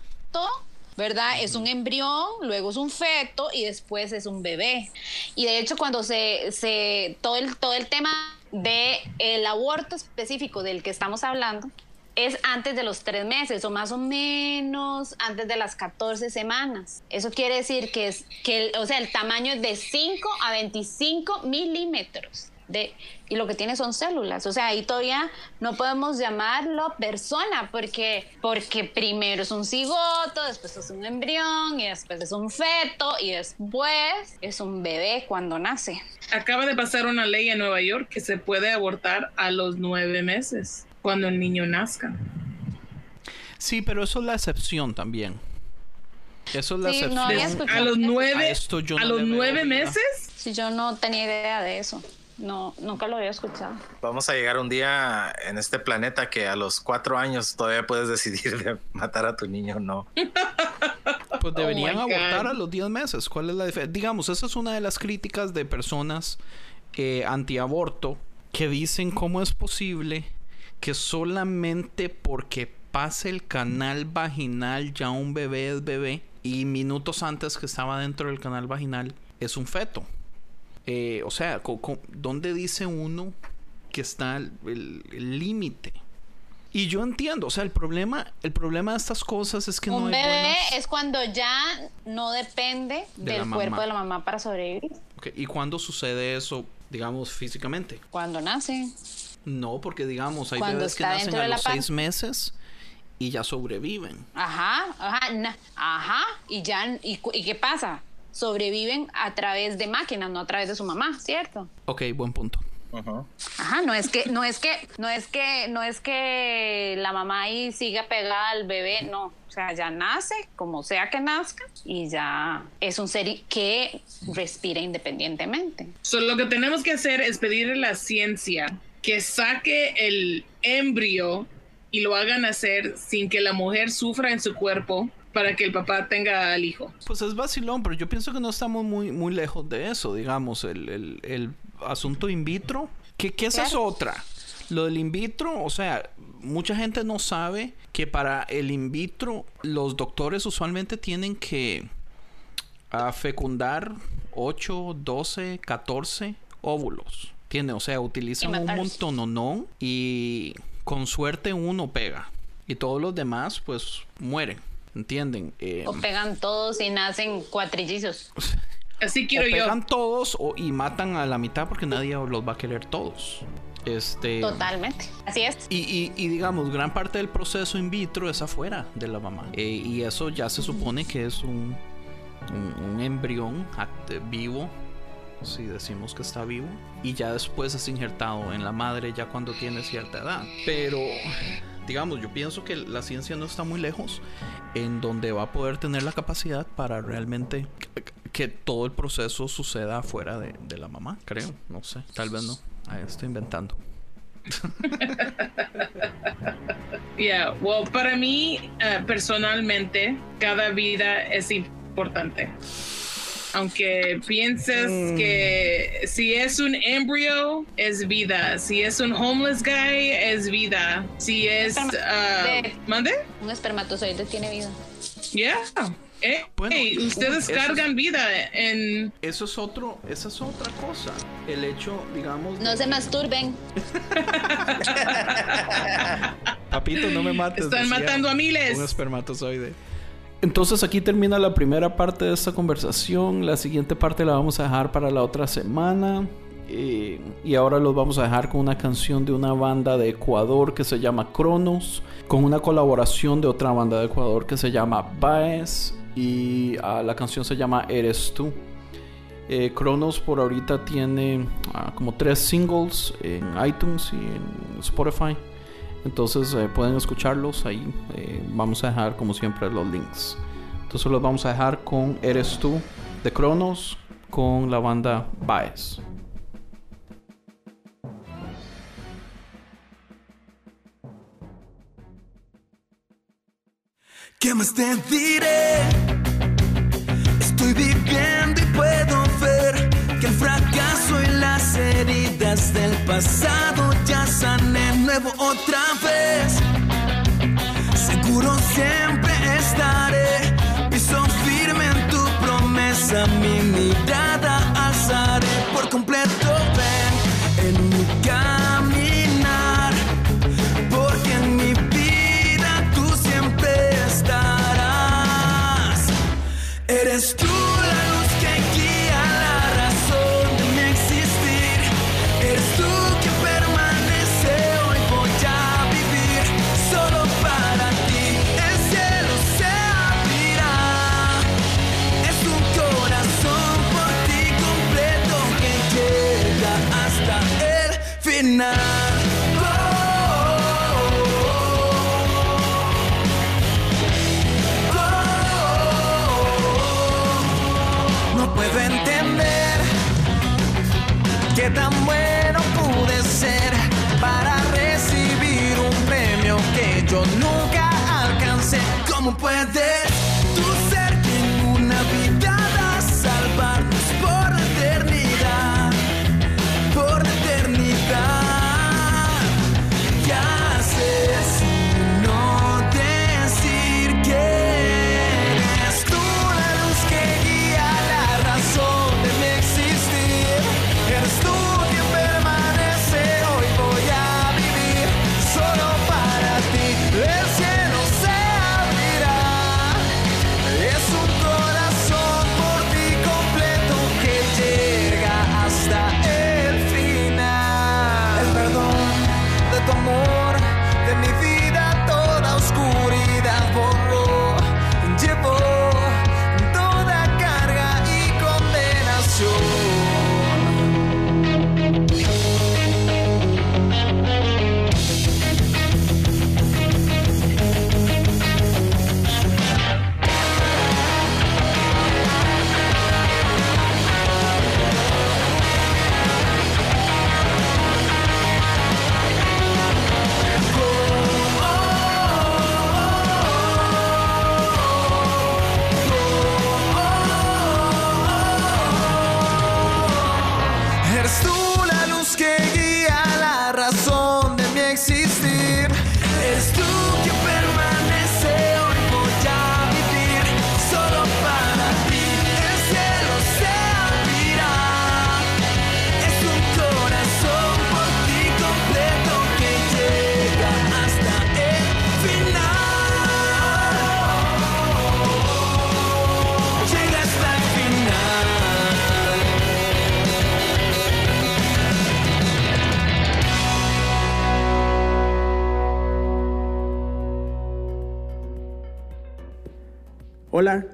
¿verdad? Es un embrión, luego es un feto y después es un bebé. Y de hecho cuando se, se todo, el, todo el tema del el aborto específico del que estamos hablando, es antes de los tres meses o más o menos antes de las 14 semanas. Eso quiere decir que, es, que el- o sea, el tamaño es de 5 a 25 milímetros. De, y lo que tiene son células. O sea, ahí todavía no podemos llamarlo persona porque, porque primero es un cigoto, después es un embrión y después es un feto y después es un bebé cuando nace. Acaba de pasar una ley en Nueva York que se puede abortar a los nueve meses, cuando el niño nazca. Sí, pero eso es la excepción también. Eso es la Sí, no excepción. escuchado a los nueve, A esto yo a no los nueve meses, Si yo no tenía idea de eso. No, nunca lo había escuchado. Vamos a llegar un día en este planeta que a los cuatro años todavía puedes decidir de matar a tu niño o no. Pues deberían Oh my abortar a los 10 meses. ¿Cuál es la diferencia? Digamos, esa es una de las críticas de personas eh, antiaborto que dicen cómo es posible que solamente porque pase el canal vaginal ya un bebé es bebé y minutos antes que estaba dentro del canal vaginal es un feto. Eh, o sea, ¿dónde dice uno que está el límite? Y yo entiendo, o sea, el problema, el problema de estas cosas es que no un hay bebé buenas- es cuando ya no depende De del cuerpo mamá. de la mamá para sobrevivir. ¿Y cuándo sucede eso, digamos, físicamente? Cuando nace. No, porque digamos, hay Cuando bebés que nacen a los pan- seis meses y ya sobreviven. Ajá, ajá, na- ajá. Y ya, y, ¿y qué pasa? Sobreviven a través de máquinas, no a través de su mamá, ¿cierto? Ok, buen punto. Ujú. Ajá, no es que, no es que, no es que, no es que la mamá ahí siga pegada al bebé, no. O sea, ya nace, como sea que nazca, y ya es un ser que respira independientemente. So, lo que tenemos que hacer es pedirle a la ciencia que saque el embrio y lo hagan hacer sin que la mujer sufra en su cuerpo para que el papá tenga al hijo. Pues es vacilón, pero yo pienso que no estamos muy, muy lejos de eso, digamos, el, el- el asunto in vitro. Que, que esa es otra. Lo del in vitro, o sea, mucha gente no sabe que para el in vitro los doctores usualmente tienen que ah, fecundar 8, 12, 14 óvulos. ¿Entiendes? O sea, utilizan un montón y con suerte uno pega. Y todos los demás, pues, mueren. ¿Entienden? Eh, O pegan todos y nacen cuatrillizos. Así o quiero yo. pegan todos o, y matan a la mitad porque nadie los va a querer todos. Este. Totalmente. Así es. Y, y- y digamos, gran parte del proceso in vitro es afuera de la mamá. Eh, y eso ya se supone que es un, un, un embrión vivo, si decimos que está vivo. Y ya después es injertado en la madre ya cuando tiene cierta edad. Pero, digamos, yo pienso que la ciencia no está muy lejos en donde va a poder tener la capacidad para realmente que, todo el proceso suceda afuera de, la mamá, creo. No sé, tal vez no. Ahí estoy inventando. Yeah, well, para mí, eh, personalmente, cada vida es importante. Aunque pienses Mm. que si es un embryo, es vida. Si es un homeless guy, es vida. Si es... De- ¿Mande? Un espermatozoide tiene vida. Yeah. Eh, Bueno, hey, y- ustedes es- cargan vida en... Eso es otro, esa es otra cosa. El hecho, digamos. No de- se masturben. Papito, no me mates. Están decía matando a miles. Un espermatozoide. Entonces aquí termina la primera parte de esta conversación. La siguiente parte la vamos a dejar para la otra semana. Eh, y ahora los vamos a dejar con una canción de una banda de Ecuador que se llama Cronos, con una colaboración de otra banda de Ecuador que se llama Baez y ah, la canción se llama Eres tú. Eh, Cronos por ahorita tiene ah, como tres singles en iTunes y en Spotify. Entonces eh, pueden escucharlos ahí. Eh, vamos a dejar como siempre los links. Entonces los vamos a dejar con Eres tú de Cronos con la banda Baez. ¿Qué más te diré? Estoy viviendo y puedo las heridas del pasado ya sané nuevo otra vez. Seguro siempre estaré, piso firme en tu promesa.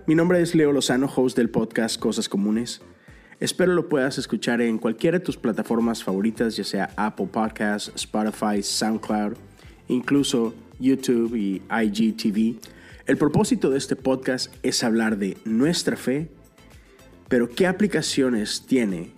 Mi nombre es Leo Lozano, host del podcast Cosas Comunes. Espero lo puedas escuchar en cualquiera de tus plataformas favoritas, ya sea Apple Podcasts, Spotify, SoundCloud, incluso YouTube y IGTV. El propósito de este podcast es hablar de nuestra fe, pero qué aplicaciones tiene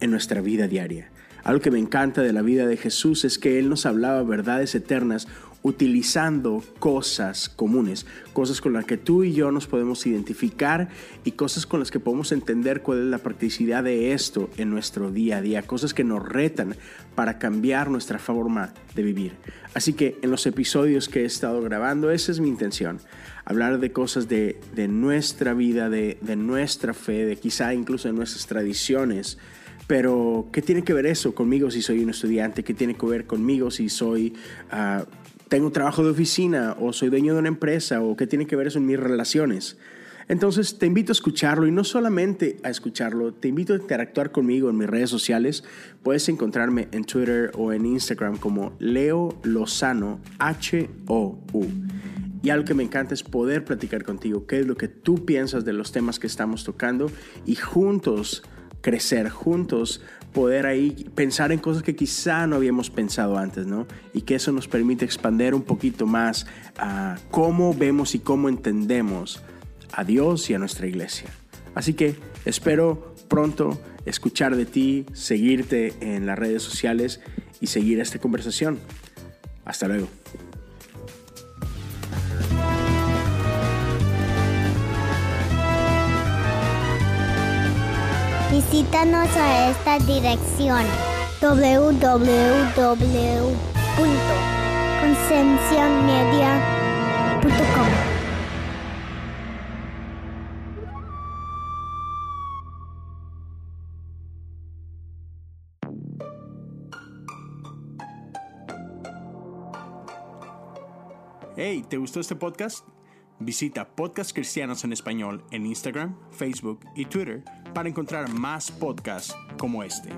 en nuestra vida diaria. Algo que me encanta de la vida de Jesús es que Él nos hablaba verdades eternas utilizando cosas comunes, cosas con las que tú y yo nos podemos identificar y cosas con las que podemos entender cuál es la practicidad de esto en nuestro día a día, cosas que nos retan para cambiar nuestra forma de vivir. Así que en los episodios que he estado grabando, esa es mi intención, hablar de cosas de, de nuestra vida, de, de nuestra fe, de quizá incluso de nuestras tradiciones. Pero, ¿qué tiene que ver eso conmigo si soy un estudiante? ¿Qué tiene que ver conmigo si soy, ah, tengo trabajo de oficina o soy dueño de una empresa? ¿O qué tiene que ver eso en mis relaciones? Entonces, te invito a escucharlo y no solamente a escucharlo, te invito a interactuar conmigo en mis redes sociales. Puedes encontrarme en Twitter o en Instagram como Leo Lozano, H-O-U. Y algo que me encanta es poder platicar contigo, qué es lo que tú piensas de los temas que estamos tocando y juntos crecer juntos, poder ahí pensar en cosas que quizá no habíamos pensado antes, ¿no? Y que eso nos permite expandir un poquito más a cómo vemos y cómo entendemos a Dios y a nuestra iglesia. Así que espero pronto escuchar de ti, seguirte en las redes sociales y seguir esta conversación. Hasta luego. Visítanos a esta dirección www.concienciamedia.com. Hey, ¿te gustó este podcast? Visita Podcast Cristianos en Español en Instagram, Facebook y Twitter para encontrar más podcasts como este.